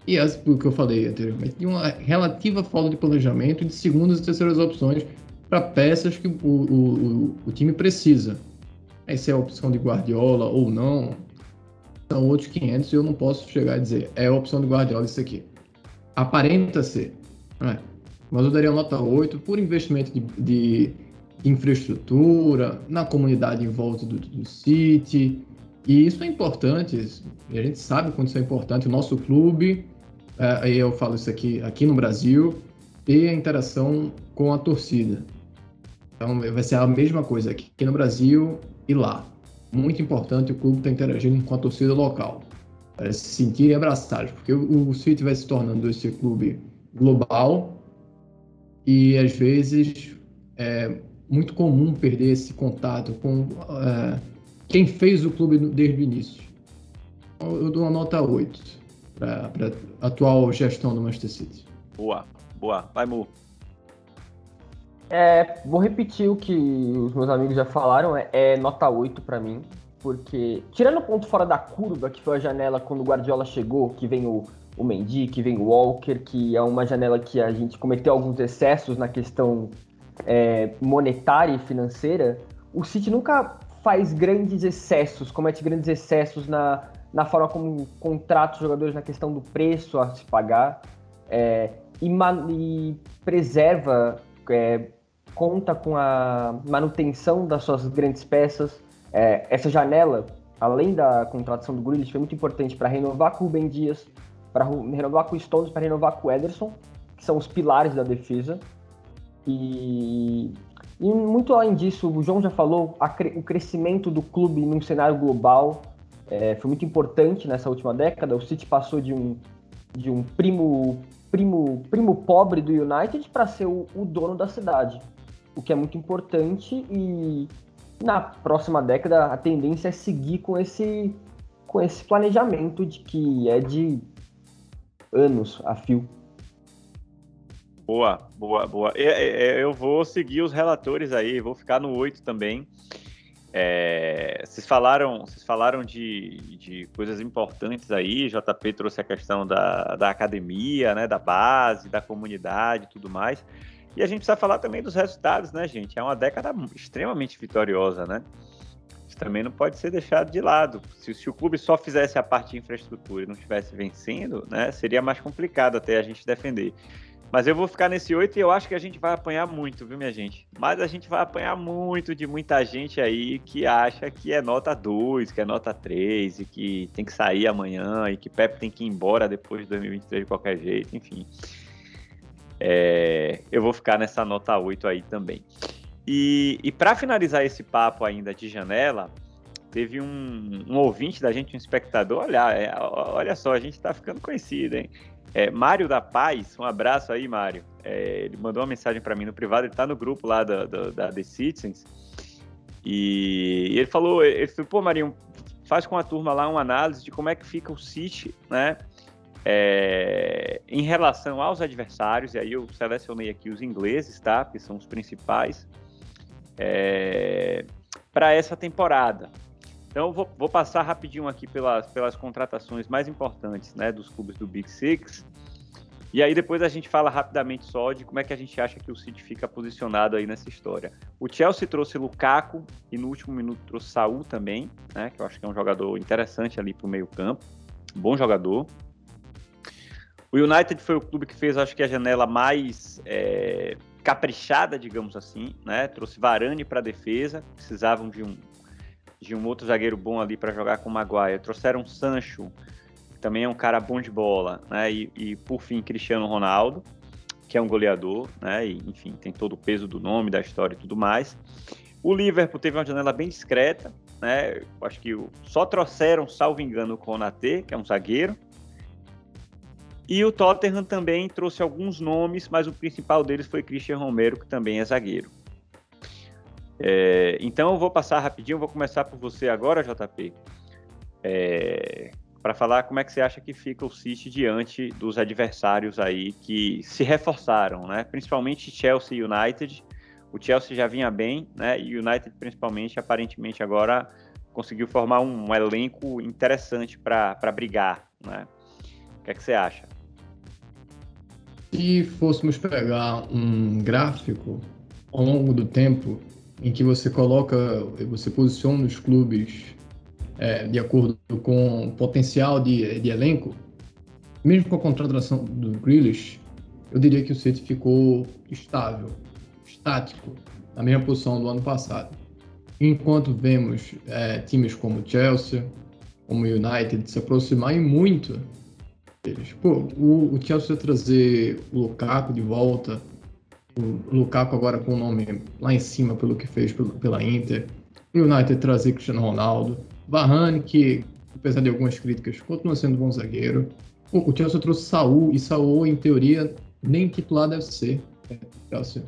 E as, o que eu falei anteriormente, de uma relativa falta de planejamento de segundas e terceiras opções para peças que o, o, o, time precisa. Se é a opção de Guardiola ou não, são outros 500 e eu não posso chegar e dizer, é a opção de Guardiola isso aqui. Aparenta ser, é. Mas eu daria nota 8 por investimento de, de infraestrutura, na comunidade em volta do, do City. E isso é importante, a gente sabe quanto isso é importante. O nosso clube, é, eu falo isso aqui, aqui no Brasil, e a interação com a torcida. Então vai ser a mesma coisa aqui, aqui no Brasil e lá. Muito importante o clube estar tá interagindo com a torcida local, para se sentirem abraçados, porque o, o City vai se tornando esse clube global e às vezes é muito comum perder esse contato com é, quem fez o clube desde o início. Eu dou uma nota 8 para a atual gestão do Manchester City. Boa, boa. Vai, Mu. É, vou repetir o que os meus amigos já falaram, é, é nota 8 para mim, porque tirando o ponto fora da curva, que foi a janela quando o Guardiola chegou, que vem o o Mendy, que vem o Walker, que é uma janela que a gente cometeu alguns excessos na questão é, monetária e financeira, o City nunca faz grandes excessos, comete grandes excessos na, na forma como contrata os jogadores, na questão do preço a se pagar, é, e, e, preserva, é, conta com a manutenção das suas grandes peças. É, essa janela, além da contratação do Grealish, foi muito importante para renovar com o Rubem Dias, para renovar com o Stones, para renovar com o Ederson, que são os pilares da defesa. E, e muito além disso, o João já falou, a, o crescimento do clube num cenário global é, foi muito importante nessa última década. O City passou de um, de um primo, primo, primo pobre do United para ser o, o dono da cidade, o que é muito importante e na próxima década a tendência é seguir com esse com esse planejamento de que é de anos a fio. Boa, boa, boa. Eu vou seguir os relatores aí, vou ficar no 8 também. É, vocês falaram, vocês falaram de, de coisas importantes aí, JP trouxe a questão da, da academia, né, da base, da comunidade e tudo mais. E a gente precisa falar também dos resultados, né, gente? É uma década extremamente vitoriosa, né? Isso também não pode ser deixado de lado. Se, se, o clube só fizesse a parte de infraestrutura e não estivesse vencendo, né, seria mais complicado até a gente defender. Mas eu vou ficar nesse 8 e eu acho que a gente vai apanhar muito, viu, minha gente? Mas a gente vai apanhar muito de muita gente aí que acha que é nota 2, que é nota 3 e que tem que sair amanhã e que Pepe tem que ir embora depois de 2023 de qualquer jeito, enfim. É, eu vou ficar nessa nota 8 aí também. E, e para finalizar esse papo ainda de janela, teve um, um, ouvinte da gente, um espectador, olha, é, olha só, a gente está ficando conhecido, hein? É, Mário da Paz, um abraço aí, Mário. É, ele mandou uma mensagem para mim no privado, ele está no grupo lá da, da, da The Citizens. E, e ele falou, ele falou, pô, Marinho, faz com a turma lá uma análise de como é que fica o City, né? É, em relação aos adversários, e aí eu selecionei aqui os ingleses, tá? Que são os principais é, para essa temporada. Então, vou, vou, passar rapidinho aqui pelas, pelas contratações mais importantes né, dos clubes do Big Six. E aí depois a gente fala rapidamente só de como é que a gente acha que o City fica posicionado aí nessa história. O Chelsea trouxe Lukaku e no último minuto trouxe Saul também, né, que eu acho que é um jogador interessante ali para o meio campo, bom jogador. O United foi o clube que fez, acho que a janela mais é, caprichada, digamos assim, né? Trouxe Varane para defesa, precisavam de um de um outro zagueiro bom ali para jogar com o Maguire. Trouxeram Sancho, que também é um cara bom de bola, né? E, e, por fim Cristiano Ronaldo, que é um goleador, né? E, enfim, tem todo o peso do nome, da história e tudo mais. O Liverpool teve uma janela bem discreta, né? Acho que só trouxeram, salvo engano, o Konate, que é um zagueiro, e o Tottenham também trouxe alguns nomes, mas o principal deles foi Christian Romero, que também é zagueiro. É, então eu vou passar rapidinho, vou começar por você agora, JP. É, para falar como é que você acha que fica o City diante dos adversários aí que se reforçaram, né? Principalmente Chelsea e United. O Chelsea já vinha bem, né? E United, principalmente, aparentemente agora conseguiu formar um, um elenco interessante para brigar, né? O que é que você acha? Se fôssemos pegar um gráfico ao longo do tempo em que você coloca, você posiciona os clubes é, de acordo com o potencial de, de elenco, mesmo com a contratação do Grealish, eu diria que o City ficou estável, estático, na mesma posição do ano passado. Enquanto vemos é, times como Chelsea, como United se aproximarem muito deles. Pô, o, o Chelsea trazer o Lukaku de volta, Lukaku agora com o nome lá em cima pelo que fez pela Inter, o United trazer Cristiano Ronaldo, Varane, que apesar de algumas críticas, continua sendo bom zagueiro. O, o Chelsea trouxe Saul, e Saul, em teoria, nem titular deve ser. É, Chelsea.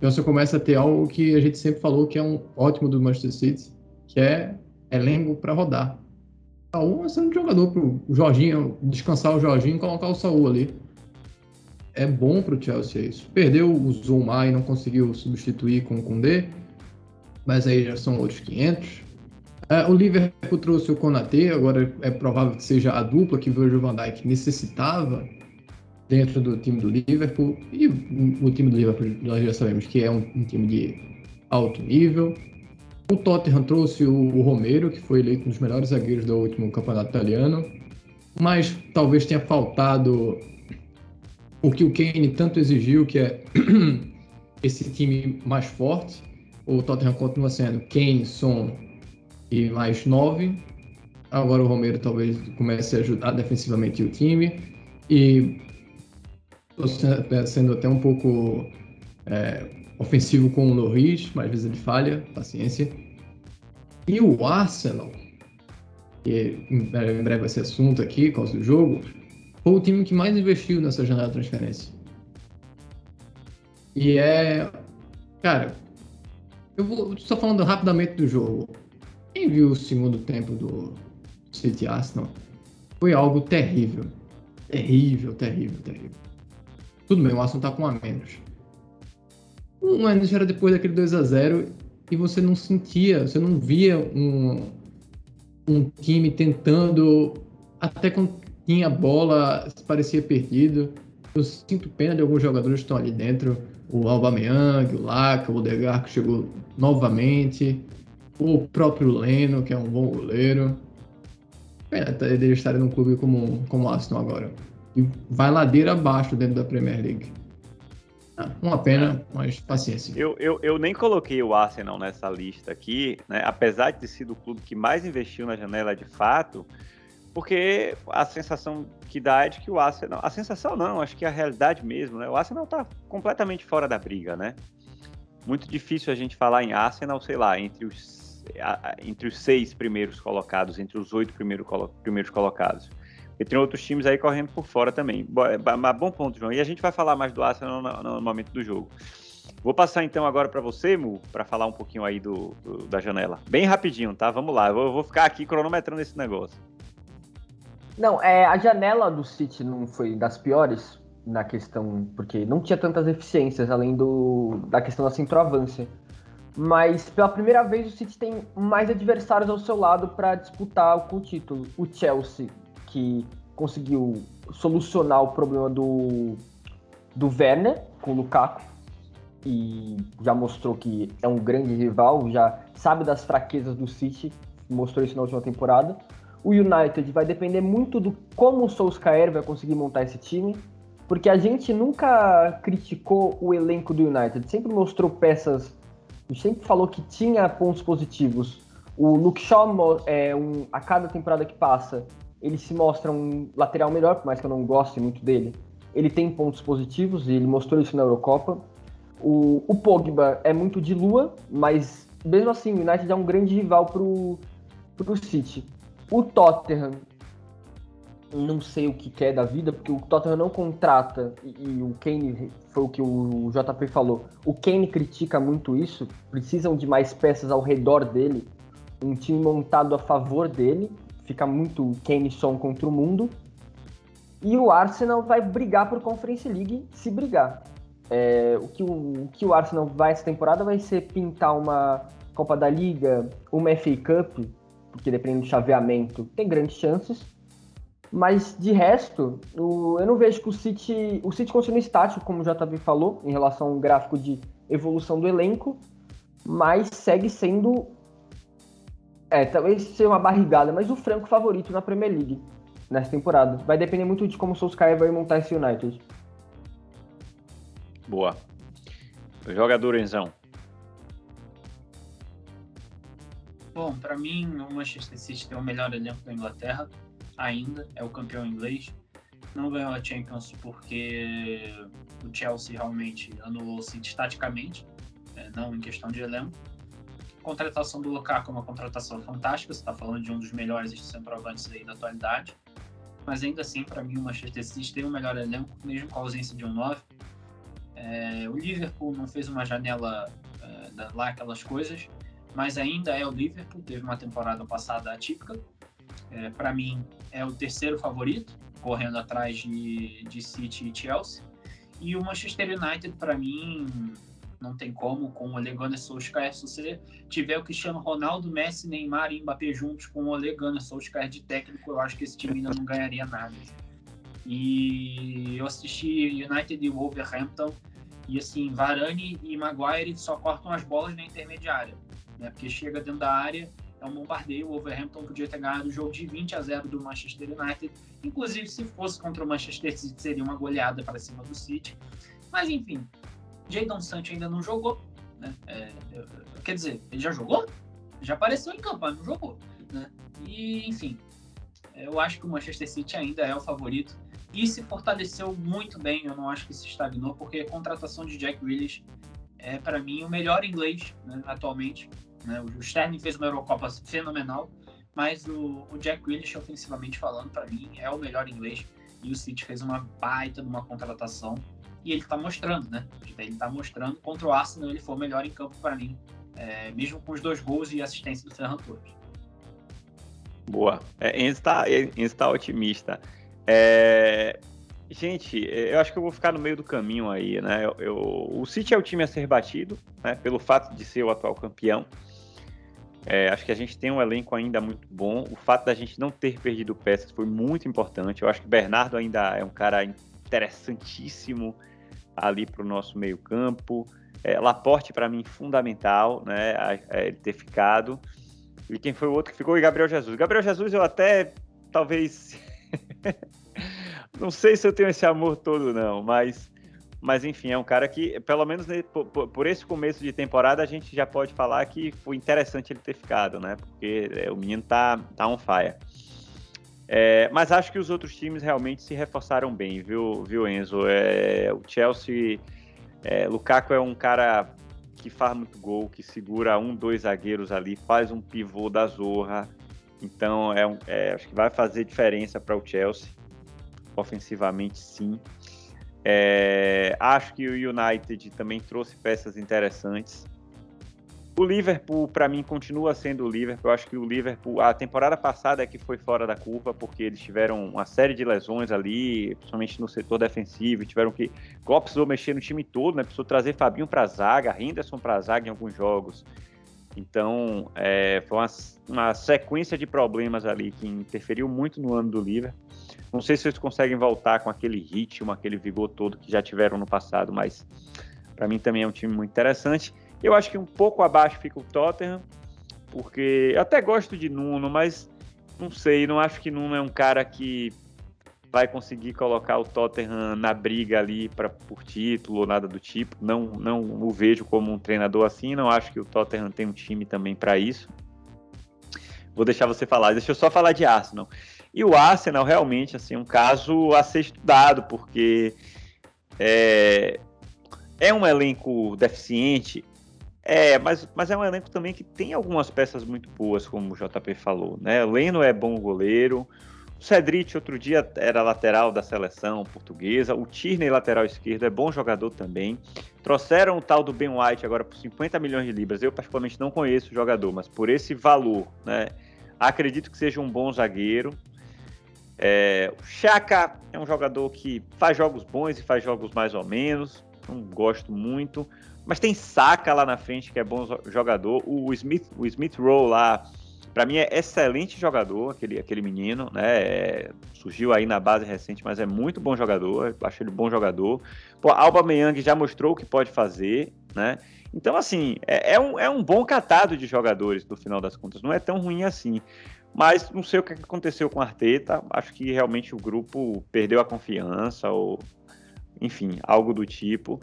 Chelsea começa a ter algo que a gente sempre falou que é um ótimo do Manchester City, que é elenco para rodar. Saul é sendo um jogador para o Jorginho, descansar o Jorginho e colocar o Saul ali. É bom para o Chelsea isso. Perdeu o Zuma e não conseguiu substituir com o Koundé, mas aí já são outros 500. Uh, o Liverpool trouxe o Konaté, agora é provável que seja a dupla que o van Dijk necessitava dentro do time do Liverpool. E o time do Liverpool nós já sabemos que é um, um time de alto nível. O Tottenham trouxe o, o, Romero, que foi eleito um dos melhores zagueiros do último campeonato italiano. Mas talvez tenha faltado o que o Kane tanto exigiu, que é <clears throat> esse time mais forte. O Tottenham continua sendo Kane, Son, e mais nove. Agora o Romero talvez comece a ajudar defensivamente o time. E estou sendo até um pouco é, ofensivo com o Norris, mas às vezes ele falha, paciência. E o Arsenal, que em breve vai ser assunto aqui, por causa do jogo, foi o time que mais investiu nessa janela de transferência. E é. Cara, eu vou só falando rapidamente do jogo. Quem viu o segundo tempo do City Arsenal foi algo terrível. Terrível, terrível, terrível. Tudo bem, o Arsenal tá com a menos. O menos era depois daquele 2 a 0 e você não sentia, você não via um, um time tentando, até quando tinha bola, parecia perdido. Eu sinto pena de alguns jogadores que estão ali dentro. O Aubameyang, o Laka, o Odegaard que chegou novamente o próprio Leno, que é um bom goleiro. Pena dele estar num clube como, como o Aston agora. E vai ladeira abaixo dentro da Premier League. Ah, uma pena, mas paciência. Eu, eu, eu nem coloquei o Arsenal nessa lista aqui, né? apesar de ter sido o clube que mais investiu na janela de fato, porque a sensação que dá é de que o Arsenal. A sensação não, acho que é a realidade mesmo, né? O Arsenal está completamente fora da briga, né? Muito difícil a gente falar em Arsenal, sei lá, entre os entre os seis primeiros colocados, entre os oito primeiro colo primeiros colocados. E tem outros times aí correndo por fora também. Mas bom ponto, João. E a gente vai falar mais do Arsenal no, no momento do jogo. Vou passar então agora para você, Mu, para falar um pouquinho aí do, do, da janela. Bem rapidinho, tá? Vamos lá. Eu vou ficar aqui cronometrando esse negócio. Não, é, a janela do City não foi das piores na questão, porque não tinha tantas eficiências além do, da questão da centroavância mas pela primeira vez o City tem mais adversários ao seu lado para disputar o título. O Chelsea, que conseguiu solucionar o problema do, do Werner com o Lukaku e já mostrou que é um grande rival, já sabe das fraquezas do City, mostrou isso na última temporada. O United vai depender muito do como o Solskjaer vai conseguir montar esse time, porque a gente nunca criticou o elenco do United, sempre mostrou peças sempre falou que tinha pontos positivos. O Luke Shaw, é um, a cada temporada que passa, ele se mostra um lateral melhor, por mais que eu não goste muito dele. Ele tem pontos positivos e ele mostrou isso na Eurocopa. O, o Pogba é muito de lua, mas mesmo assim o United é um grande rival pro, pro City. O Tottenham não sei o que quer da vida, porque o Tottenham não contrata, e, e, o Kane, foi o que o JP falou, o Kane critica muito isso, precisam de mais peças ao redor dele, um time montado a favor dele, fica muito Kane Son contra o mundo. E o Arsenal vai brigar por Conference League, se brigar. É, o, que o, o, que o Arsenal vai essa temporada vai ser pintar uma Copa da Liga, uma FA Cup, porque dependendo do chaveamento, tem grandes chances. Mas de resto, o, eu não vejo que o City. O City continua estático, como o JB falou, em relação ao gráfico de evolução do elenco, mas segue sendo. É, talvez seja uma barrigada, mas o franco favorito na Premier League nessa temporada. Vai depender muito de como o Solskjaer vai montar esse United. Boa. Jogador. Bom, para mim, o Manchester City tem o melhor elenco da Inglaterra, ainda, é o campeão inglês. Não ganhou a Champions porque o Chelsea realmente anulou o City taticamente, né, não em questão de elenco. A contratação do Lukaku é uma contratação fantástica, você está falando de um dos melhores centroavantes aí da atualidade. Mas ainda assim, para mim, o Manchester City tem o melhor elenco, mesmo com a ausência de um 9. É, o Liverpool não fez uma janela é, lá, aquelas coisas, mas ainda é o Liverpool, teve uma temporada passada atípica. É, para mim, é o terceiro favorito, correndo atrás de, de City e Chelsea. E o Manchester United, para mim, não tem como, com o Ole Solskjaer, se você tiver o Cristiano Ronaldo, Messi, Neymar e Mbappé juntos com o Ole Solskjaer de técnico, eu acho que esse time ainda não ganharia nada. E eu assisti United e Wolverhampton, e assim, Varane e Maguire só cortam as bolas na intermediária né? Porque chega dentro da área, é um bombardeio. O Wolverhampton podia ter ganhado o jogo de 20 a 0 do Manchester United. Inclusive, se fosse contra o Manchester City, seria uma goleada para cima do City. Mas enfim, Jadon Sancho ainda não jogou. Né? É, quer dizer, ele já jogou? Já apareceu em campo, mas não jogou. Né? E enfim, eu acho que o Manchester City ainda é o favorito e se fortaleceu muito bem. Eu não acho que se estagnou, porque a contratação de Jack Grealish é, para mim, o melhor inglês né, atualmente. Né? O Sterling fez uma Eurocopa fenomenal, mas o, o Jack Grealish, ofensivamente falando, para mim, é o melhor inglês. E o City fez uma baita de uma contratação. E ele está mostrando, né? Ele está mostrando. Contra o Arsenal, ele foi o melhor em campo para mim. É, mesmo com os dois gols e assistência do Ferran Torres. Boa. É, está tá otimista. É, Gente, eu acho que eu vou ficar no meio do caminho aí, né? Eu, eu, o City é o time a ser batido, né? Pelo fato de ser o atual campeão. É, acho que a gente tem um elenco ainda muito bom. O fato da gente não ter perdido peças foi muito importante. Eu acho que Bernardo ainda é um cara interessantíssimo ali para o nosso meio campo. É, Laporte, para mim, fundamental, né? ele ter ficado. E quem foi o outro que ficou? E Gabriel Jesus. Gabriel Jesus, eu até talvez <laughs> não sei se eu tenho esse amor todo, não, mas, mas enfim, é um cara que, pelo menos por, por, esse começo de temporada, a gente já pode falar que foi interessante ele ter ficado, né? Porque é, o menino tá, tá on fire. É, mas acho que os outros times realmente se reforçaram bem, viu, viu Enzo? É, o Chelsea, é, Lukaku é um cara que faz muito gol, que segura um, dois zagueiros ali, faz um pivô da zorra. Então, é, é acho que vai fazer diferença para o Chelsea ofensivamente sim. É, acho que o United também trouxe peças interessantes. O Liverpool, para mim, continua sendo o Liverpool. Eu acho que o Liverpool, a temporada passada é que foi fora da curva, porque eles tiveram uma série de lesões ali, principalmente no setor defensivo, tiveram que. Klopp precisou mexer no time todo, né? Precisou trazer Fabinho para zaga, Henderson para zaga em alguns jogos. Então, é, foi uma, uma sequência de problemas ali que interferiu muito no ano do Liverpool. Não sei se eles conseguem voltar com aquele ritmo, aquele vigor todo que já tiveram no passado, mas para mim também é um time muito interessante. Eu acho que um pouco abaixo fica o Tottenham, porque eu até gosto de Nuno, mas não sei, não acho que Nuno é um cara que vai conseguir colocar o Tottenham na briga ali para por título ou nada do tipo. Não, não o vejo como um treinador assim. Não acho que o Tottenham tem um time também para isso. Vou deixar você falar. Deixa eu só falar de Arsenal. E o Arsenal realmente assim um caso a ser estudado, porque é, é um elenco deficiente, é, mas, mas é um elenco também que tem algumas peças muito boas, como o JP falou, né? Leno é bom goleiro, Cedric outro dia era lateral da seleção portuguesa, o Tierney lateral esquerdo é bom jogador também. Trouxeram o tal do Ben White agora por 50 milhões de libras. Eu particularmente não conheço o jogador, mas por esse valor, né? Acredito que seja um bom zagueiro. É, o Chaka é um jogador que faz jogos bons e faz jogos mais ou menos. Não gosto muito. Mas tem Saka lá na frente, que é bom jogador. O Smith, o Smith Rowe lá, para mim é excelente jogador, aquele, aquele menino, né? É, surgiu aí na base recente, mas é muito bom jogador. Acho ele bom jogador. Pô, Alba Meyang já mostrou o que pode fazer, né? Então, assim, é, é, um, é um bom catado de jogadores, no final das contas. Não é tão ruim assim. Mas não sei o que aconteceu com a Arteta. Acho que realmente o grupo perdeu a confiança, ou enfim, algo do tipo.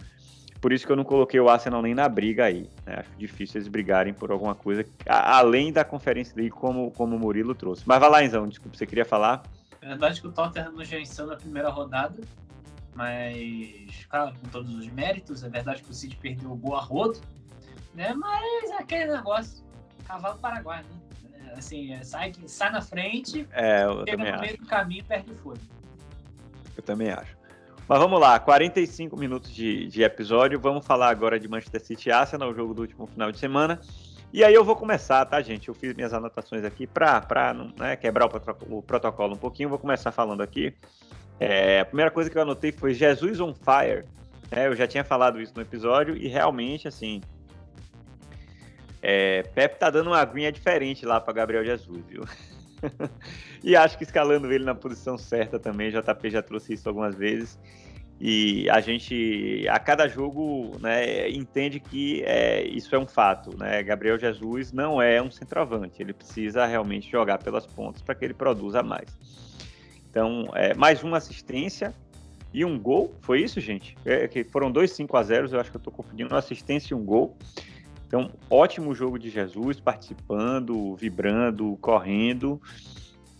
Por isso que eu não coloquei o Arsenal nem na briga aí. Né? Acho difícil eles brigarem por alguma coisa, além da Conferência League, como, como o Murilo trouxe. Mas vai lá, Enzão, desculpa, você queria falar? É verdade que o Tottenham não venceu na primeira rodada, mas, claro, com todos os méritos, é verdade que o City perdeu o boa rodo, né? Mas é aquele negócio, cavalo paraguai, né? É, assim, é, sai, sai na frente, é, chega no meio do caminho e perde o fôlego. Eu também acho. Mas vamos lá, 45 minutos de, de episódio. Vamos falar agora de Manchester City e Arsenal, o jogo do último final de semana. E aí eu vou começar, tá, gente? Eu fiz minhas anotações aqui para né, quebrar o, protocolo um pouquinho. Vou começar falando aqui é, a primeira coisa que eu anotei foi Jesus on Fire. É, eu já tinha falado isso no episódio e realmente, assim, é, Pepe tá dando uma aguinha diferente lá para Gabriel Jesus, viu? <laughs> e acho que escalando ele na posição certa também, JP já trouxe isso algumas vezes. E a gente, a cada jogo, né, entende que é, isso é um fato. Né? Gabriel Jesus não é um centroavante, ele precisa realmente jogar pelas pontas para que ele produza mais. Então, é, mais uma assistência e um gol. Foi isso, gente? É, que foram dois 5 a 0 eu acho que eu estou confundindo uma assistência e um gol. Então, ótimo jogo de Jesus, participando, vibrando, correndo.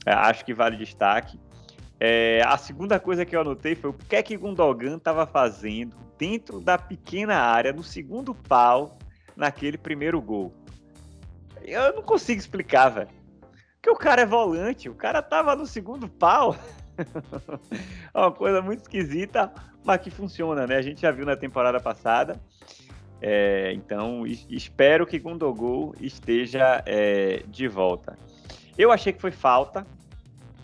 É, acho que vale destaque. É, a segunda coisa que eu anotei foi o que é que Gundogan estava fazendo dentro da pequena área, no segundo pau, naquele primeiro gol. Eu não consigo explicar, velho. Porque o cara é volante, o cara tava no segundo pau. <laughs> é uma coisa muito esquisita, mas que funciona, né? A gente já viu na temporada passada. É, então, espero que Gundogol esteja é, de volta. Eu achei que foi falta,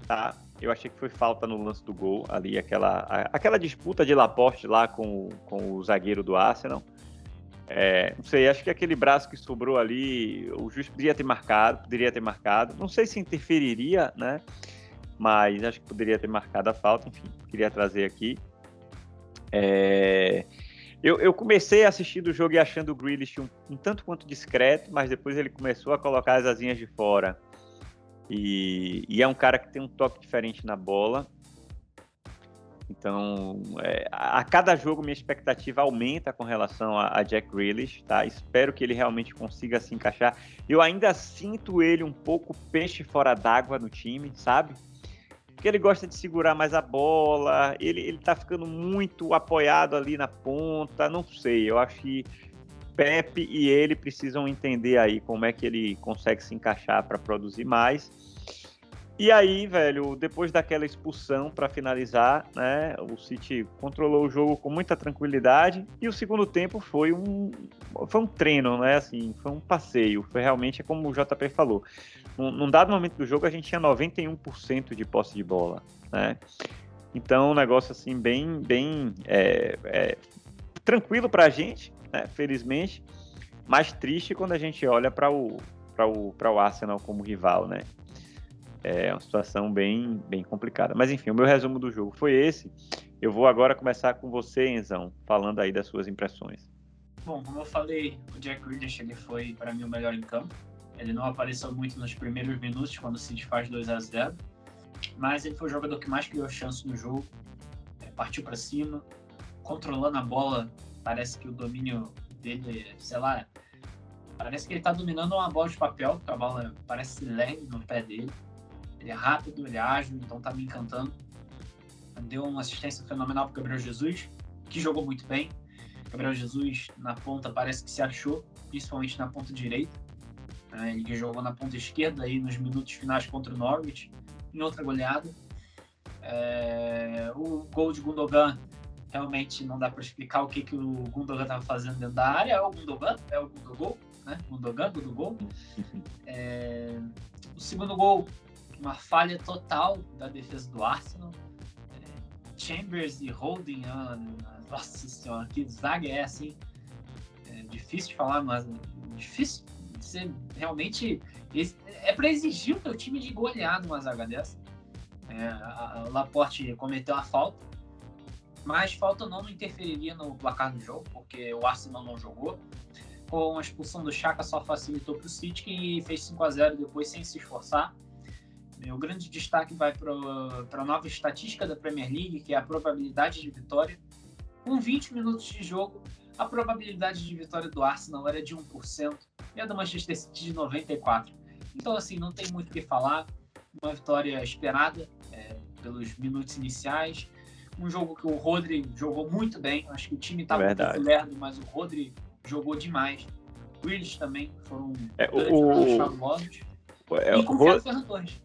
tá? Eu achei que foi falta no lance do gol ali, aquela, aquela disputa de Laporte lá com, com o zagueiro do Arsenal. É, não sei, acho que aquele braço que sobrou ali, o juiz poderia ter marcado, poderia ter marcado. Não sei se interferiria, né? Mas acho que poderia ter marcado a falta, enfim, queria trazer aqui. É, eu, eu, comecei a assistir do jogo e achando o Grealish um, um, tanto quanto discreto, mas depois ele começou a colocar as asinhas de fora. E, e é um cara que tem um toque diferente na bola. Então, é, a cada jogo minha expectativa aumenta com relação a, a, Jack Grealish, tá? Espero que ele realmente consiga se encaixar. Eu ainda sinto ele um pouco peixe fora d'água no time, sabe? Porque ele gosta de segurar mais a bola, ele, ele tá ficando muito apoiado ali na ponta, não sei, eu acho que Pepe e ele precisam entender aí como é que ele consegue se encaixar para produzir mais e aí, velho, depois daquela expulsão para finalizar, né, o City controlou o jogo com muita tranquilidade e o segundo tempo foi um foi um treino, né, assim, foi um passeio, foi realmente como o JP falou. Num, dado momento do jogo a gente tinha 91% de posse de bola, né? Então, um negócio assim bem bem é, é, tranquilo para a gente, né, felizmente, mas triste quando a gente olha para o para o, o Arsenal como rival, né? É uma situação bem, bem complicada. Mas enfim, o meu resumo do jogo foi esse. Eu vou agora começar com você, Enzão, falando aí das suas impressões. Bom, como eu falei, o Jack Grealish ele foi para mim o melhor em campo. Ele não apareceu muito nos primeiros minutos quando o City faz 2 a 0, mas ele foi o jogador que mais criou chance no jogo. É, partiu para cima, controlando a bola. Parece que o domínio dele, sei lá, parece que ele está dominando uma bola de papel, porque a bola parece leve no pé dele. Ele é rápido, ele é ágil, então tá me encantando. Deu uma assistência fenomenal pro Gabriel Jesus, que jogou muito bem. Gabriel Jesus na ponta parece que se achou, principalmente na ponta direita. É, ele jogou na ponta esquerda aí nos minutos finais contra o Norwich, em outra goleada. É, o gol de Gundogan realmente não dá para explicar o que, que o Gundogan estava fazendo dentro da área. É o Gundogan, é o Gundogan, né? Gundogan, Gundogan. <laughs> É, O segundo gol, uma falha total da defesa do Arsenal. É, Chambers e Holding, ah, nossa senhora, que zaga é assim? É difícil de falar, mas difícil ser realmente. É para exigir o teu time de golear numa zaga dessa. É, a Laporte cometeu a falta, mas falta não interferiria no placar do jogo, porque o Arsenal não jogou. Com a expulsão do Chaka só facilitou para o City, que fez 5 a 0 depois sem se esforçar. O grande destaque vai para a nova estatística da Premier League, que é a probabilidade de vitória. Com 20 minutos de jogo, a probabilidade de vitória do Arsenal era de 1% e a do Manchester City de 94%. Então, assim, não tem muito o que falar. Uma vitória esperada é, pelos minutos iniciais. Um jogo que o Rodri jogou muito bem. Acho que o time estava muito lerdo, mas o Rodri jogou demais. Willis também foram é, o, famosos. É, e com o Ferran Torres.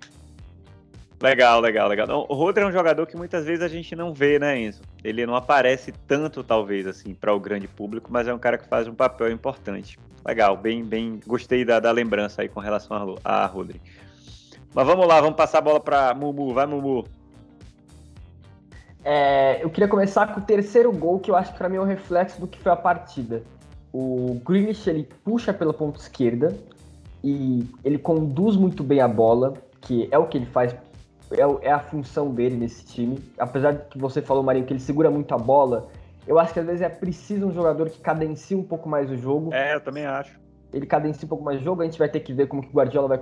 Legal, legal, legal. O Rodri é um jogador que muitas vezes a gente não vê, né, Enzo? Ele não aparece tanto, talvez, assim, para o grande público, mas é um cara que faz um papel importante. Legal, bem, bem. Gostei da, da lembrança aí com relação a, a Rodri. Mas vamos lá, vamos passar a bola para Mumu. Vai, Mumu. É, eu queria começar com o terceiro gol, que eu acho que para mim é um reflexo do que foi a partida. O Grealish ele puxa pela ponta esquerda e ele conduz muito bem a bola, que é o que ele faz, é, é a função dele nesse time. Apesar de que você falou, Marinho, que ele segura muito a bola, eu acho que às vezes é preciso um jogador que cadencie um pouco mais o jogo. É, eu também acho. Ele cadencia um pouco mais o jogo, a gente vai ter que ver como que o Guardiola vai,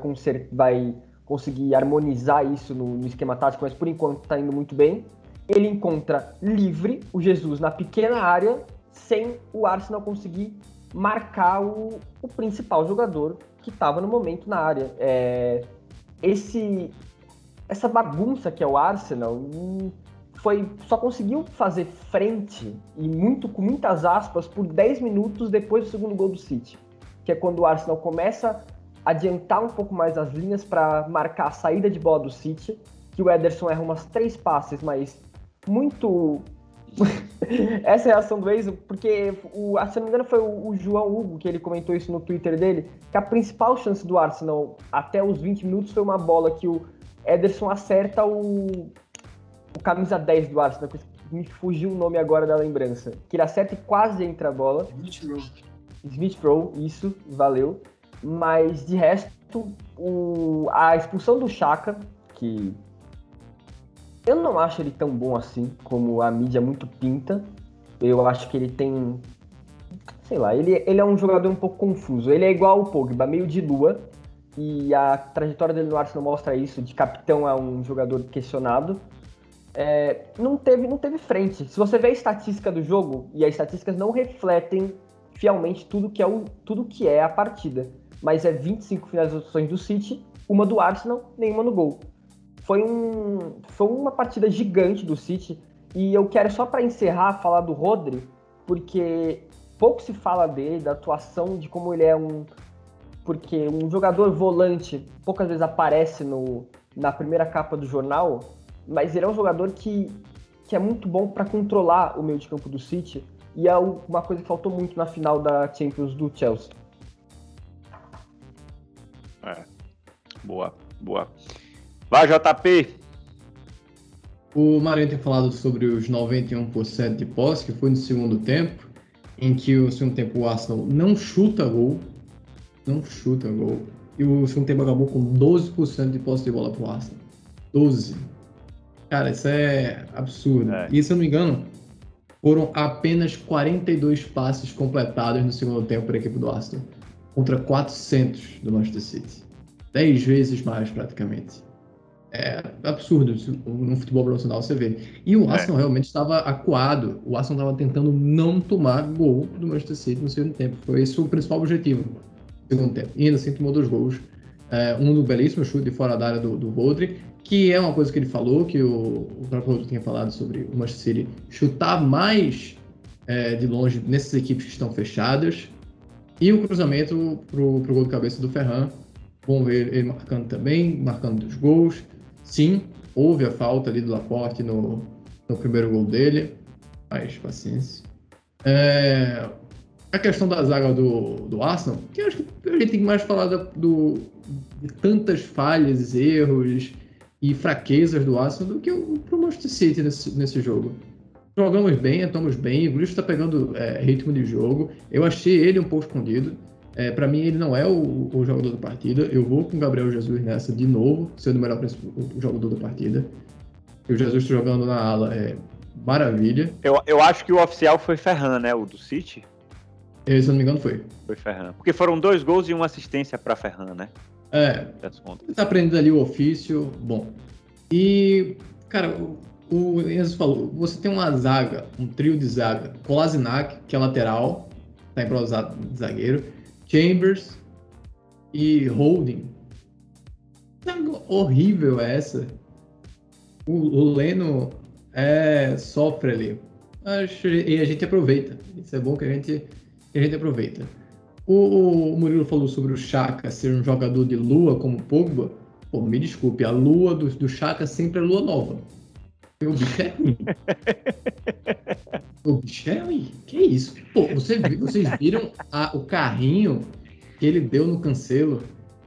vai conseguir harmonizar isso no, no esquema tático, mas por enquanto está indo muito bem. Ele encontra livre o Jesus na pequena área sem o Arsenal conseguir marcar o, o principal jogador que estava no momento na área. É, esse, essa bagunça que é o Arsenal hum, foi só conseguiu fazer frente e muito com muitas aspas por 10 minutos depois do segundo gol do City, que é quando o Arsenal começa a adiantar um pouco mais as linhas para marcar a saída de bola do City, que o Ederson erra umas três passes, mas muito <laughs> essa é reação do Enzo, porque, o, se não me engano, foi o, o, João Hugo que ele comentou isso no Twitter dele, que a principal chance do Arsenal até os 20 minutos foi uma bola que o Ederson acerta o, o camisa 10 do Arsenal, me fugiu o nome agora da lembrança, que ele acerta e quase entra a bola. Smith Rowe. Smith Rowe, isso, valeu. Mas de resto, o, a expulsão do Chaka, que eu não acho ele tão bom assim como a mídia muito pinta. Eu acho que ele tem. Sei lá, ele, ele é um jogador um pouco confuso. Ele é igual ao Pogba, meio de lua. E a trajetória dele no Arsenal mostra isso, de capitão a um jogador questionado. É, não, teve, não teve frente. Se você vê a estatística do jogo, e as estatísticas não refletem fielmente tudo que é, o, tudo que é a partida. Mas é 25 finalizações do City, uma do Arsenal, nenhuma no gol foi, um, foi uma partida gigante do City. E eu quero só para encerrar falar do Rodri, porque pouco se fala dele, da atuação, de como ele é um. Porque um jogador volante poucas vezes aparece no, na primeira capa do jornal, mas ele é um jogador que, que é muito bom para controlar o meio de campo do City. E é uma coisa que faltou muito na final da Champions do Chelsea. É. Boa, boa. Vai, JP. O Marinho tem falado sobre os 91% de posse, que foi no segundo tempo, em que o segundo tempo o Arsenal não chuta gol, não chuta gol, e o segundo tempo acabou com 12% de posse de bola pro Arsenal. 12. Cara, isso é absurdo. É. E se eu não me engano, foram apenas 42 passes completados no segundo tempo para a equipe do Arsenal, contra 400 do Manchester City. 10 vezes mais praticamente é absurdo no futebol profissional você vê. E o é. Arsenal é. realmente estava acuado. O Arsenal estava tentando não tomar gol do Manchester City no segundo tempo. Foi esse o principal objetivo segundo tempo. E ainda assim tomou dois gols. É, um no belíssimo chute fora da área do, do Rodri, que é uma coisa que ele falou, que o, o próprio Rodri tinha falado sobre o Manchester City chutar mais é, de longe nessas equipes que estão fechadas. E o cruzamento pro, pro gol de cabeça do Ferran. Bom ver ele marcando também, marcando dos gols. Sim, houve a falta ali do Laporte no, no primeiro gol dele, mas paciência. É, a questão da zaga do, do Arsenal, que eu acho que a gente tem mais falar do, de tantas falhas, erros e fraquezas do Arsenal do que o pro Manchester City nesse, nesse jogo. Jogamos bem, estamos bem, o Grealish está pegando é, ritmo de jogo. Eu achei ele um pouco escondido. É, para mim, ele não é o, o, jogador da partida. Eu vou com o Gabriel Jesus nessa de novo, sendo o melhor o jogador da partida. E o Jesus tá jogando na ala é maravilha. Eu, eu acho que o oficial foi Ferran, né? O do City. Esse, se eu não me engano, foi. Foi Ferran. Porque foram dois gols e uma assistência para Ferran, né? É. Você tá aprendendo ali o ofício. Bom. E, cara, o, o Enzo falou: você tem uma zaga, um trio de zaga. Kolasinac, que é lateral, tá improvisado de zagueiro. Chambers e Holding. Horrível é essa. O, o Leno é, sofre ali. E a gente aproveita. Isso é bom que a gente, que a gente aproveita. O, o Murilo falou sobre o Chaka ser um jogador de lua como Pogba. Pô, me desculpe, a lua do, do Chaka sempre é lua nova. O bicho é ruim. o bicho é ruim. Que isso? Pô, você, vocês viram a, o carrinho que ele deu no cancelo?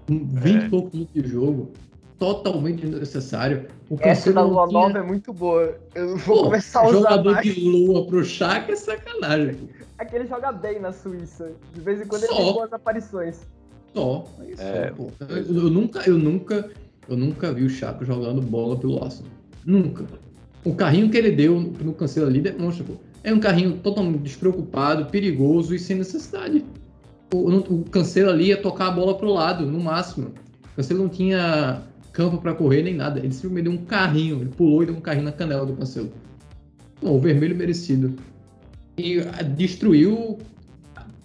20 é. poucos minutos de jogo. Totalmente desnecessário. O Essa da lua tinha... nova é muito boa. Eu vou Pô, começar a usar Jogador mais. de lua pro Chaka é sacanagem. Aquele joga bem na Suíça. De vez em quando Só. ele tem boas aparições. Só. É, é eu, eu, nunca, eu nunca, eu nunca vi o Chaka jogando bola pelo Arsenal. Nunca. O carrinho que ele deu no cancelo ali demonstra, pô. É um carrinho totalmente despreocupado, perigoso e sem necessidade. O, o cancelo ali ia tocar a bola pro lado, no máximo. O cancelo não tinha campo para correr nem nada. Ele simplesmente deu um carrinho, ele pulou e deu um carrinho na canela do cancelo. Bom, o vermelho merecido. E ah, destruiu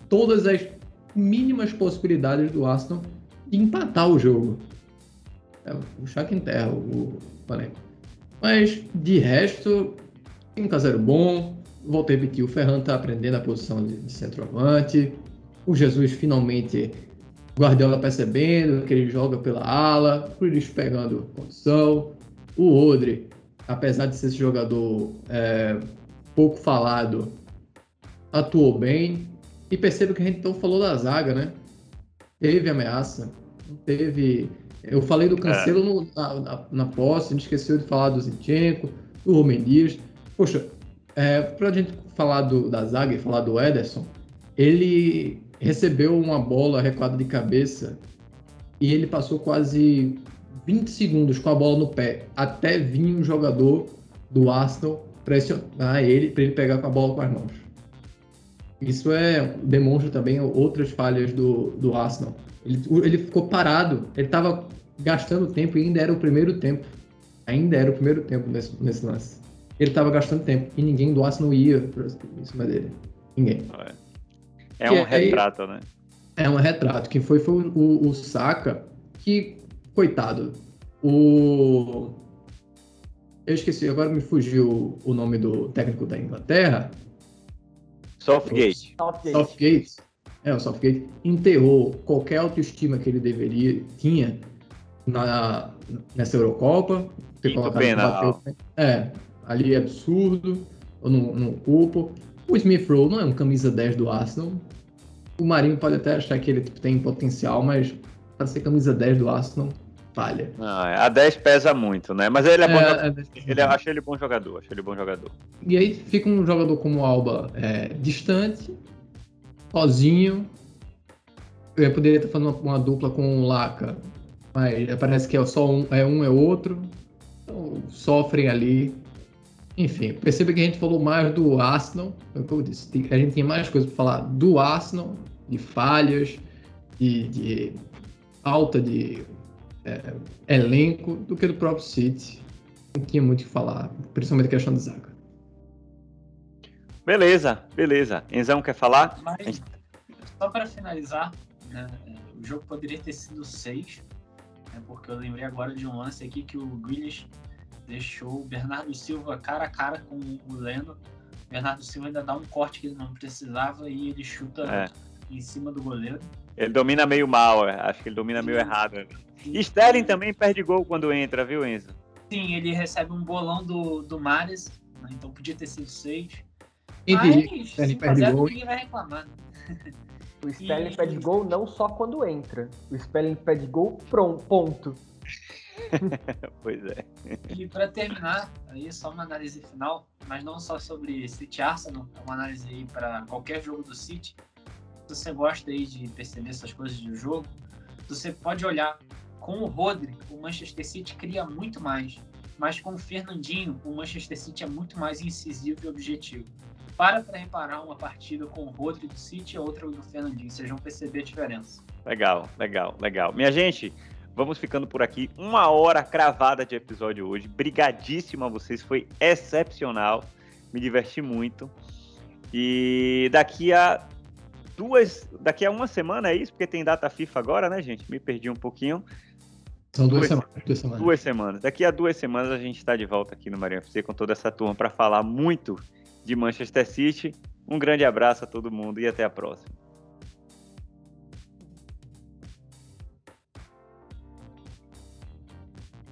todas as mínimas possibilidades do Aston de empatar o jogo. É, o Shaq enterra o, o elenco. Mas, de resto, tem um caseiro bom. Voltei a repetir, o Ferran está aprendendo a posição de, de centroavante. O Jesus finalmente, Guardiola percebendo que ele joga pela ala. O Grealish pegando condição. O Odre, apesar de ser esse jogador é, pouco falado, atuou bem. E perceba que a gente então falou da zaga, né? Teve ameaça, teve eu falei do é. Cancelo é. no, na, na, na, posse, a gente esqueceu de falar do Zinchenko, do Romain Dias. Poxa, é, pra gente falar do, da zaga e falar do Ederson, ele recebeu uma bola recuada de cabeça e ele passou quase 20 segundos com a bola no pé até vir um jogador do Arsenal pressionar ele para ele pegar com a bola com as mãos. Isso é demonstra também outras falhas do, do Arsenal. Ele, ele ficou parado, ele estava gastando tempo e ainda era o primeiro tempo. Ainda era o primeiro tempo nesse, nesse lance. Ele estava gastando tempo e ninguém do Arsenal ia em cima dele. Ninguém. É, é um retrato, né? É um retrato. Quem foi foi o, o, Saka, que, coitado, o. Eu esqueci, agora me fugiu o nome do técnico da Inglaterra. Southgate. Southgate. Southgate. É, o Southgate enterrou qualquer autoestima que ele deveria tinha na, nessa Eurocopa. Colocado penal. é, ali é absurdo, eu não, não culpo. O Smith Rowe não é um camisa 10 do Arsenal. O Marinho pode até achar que ele tipo, tem potencial, mas para ser camisa 10 do Arsenal, falha. É, a 10 pesa muito, né? Mas ele é, é bom. É, ele, acho ele bom jogador, acho ele bom jogador. E aí fica um jogador como o Alba é, distante, sozinho. Eu poderia estar fazendo uma, uma dupla com o Laca, mas parece que é só um, é um é outro. Então, sofrem ali. Enfim, perceba que a gente falou mais do Arsenal, é como eu disse, a gente tem mais coisas para falar do Arsenal, de falhas, de, de alta de é, elenco, do que do próprio City. Não tinha muito o que falar, principalmente a questão de zaga. Beleza, beleza. Enzão quer falar? Mas, só para finalizar, né, o jogo poderia ter sido 6, né, porque eu lembrei agora de um lance aqui que o Grealish deixou o Bernardo Silva cara a cara com o Leno. O Bernardo Silva ainda dá um corte que ele não precisava e ele chuta é. em cima do goleiro. Ele domina meio mal, é. acho que ele domina meio errado. E Sterling também perde gol quando entra, viu, Enzo? Sim, ele recebe um bolão do, do Mares, né, então podia ter sido seis. Entendi. Mas, ele perde gol. Ninguém vai reclamar. <laughs> O spelling e... pede gol não só quando entra. O spelling pede gol pronto, ponto. <laughs> pois é. E para terminar, aí só uma análise final, mas não só sobre City Arsenal, é uma análise aí para qualquer jogo do City. Se você gosta aí de perceber essas coisas do jogo, você pode olhar com o Rodri, o Manchester City cria muito mais, mas com o Fernandinho, o Manchester City é muito mais incisivo e objetivo. Para para reparar uma partida com o Rodri do City e outra do Fernandinho, vocês vão perceber a diferença. Legal, legal, legal. Minha gente, Vamos ficando por aqui. Uma hora cravada de episódio hoje. Brigadíssimo a vocês, foi excepcional. Me diverti muito. E daqui a duas. Daqui a uma semana é isso, porque tem data FIFA agora, né, gente? Me perdi um pouquinho. São duas, duas, semanas, duas semanas. Duas semanas. Daqui a duas semanas a gente está de volta aqui no Marinho FC com toda essa turma para falar muito de Manchester City. Um grande abraço a todo mundo e até a próxima.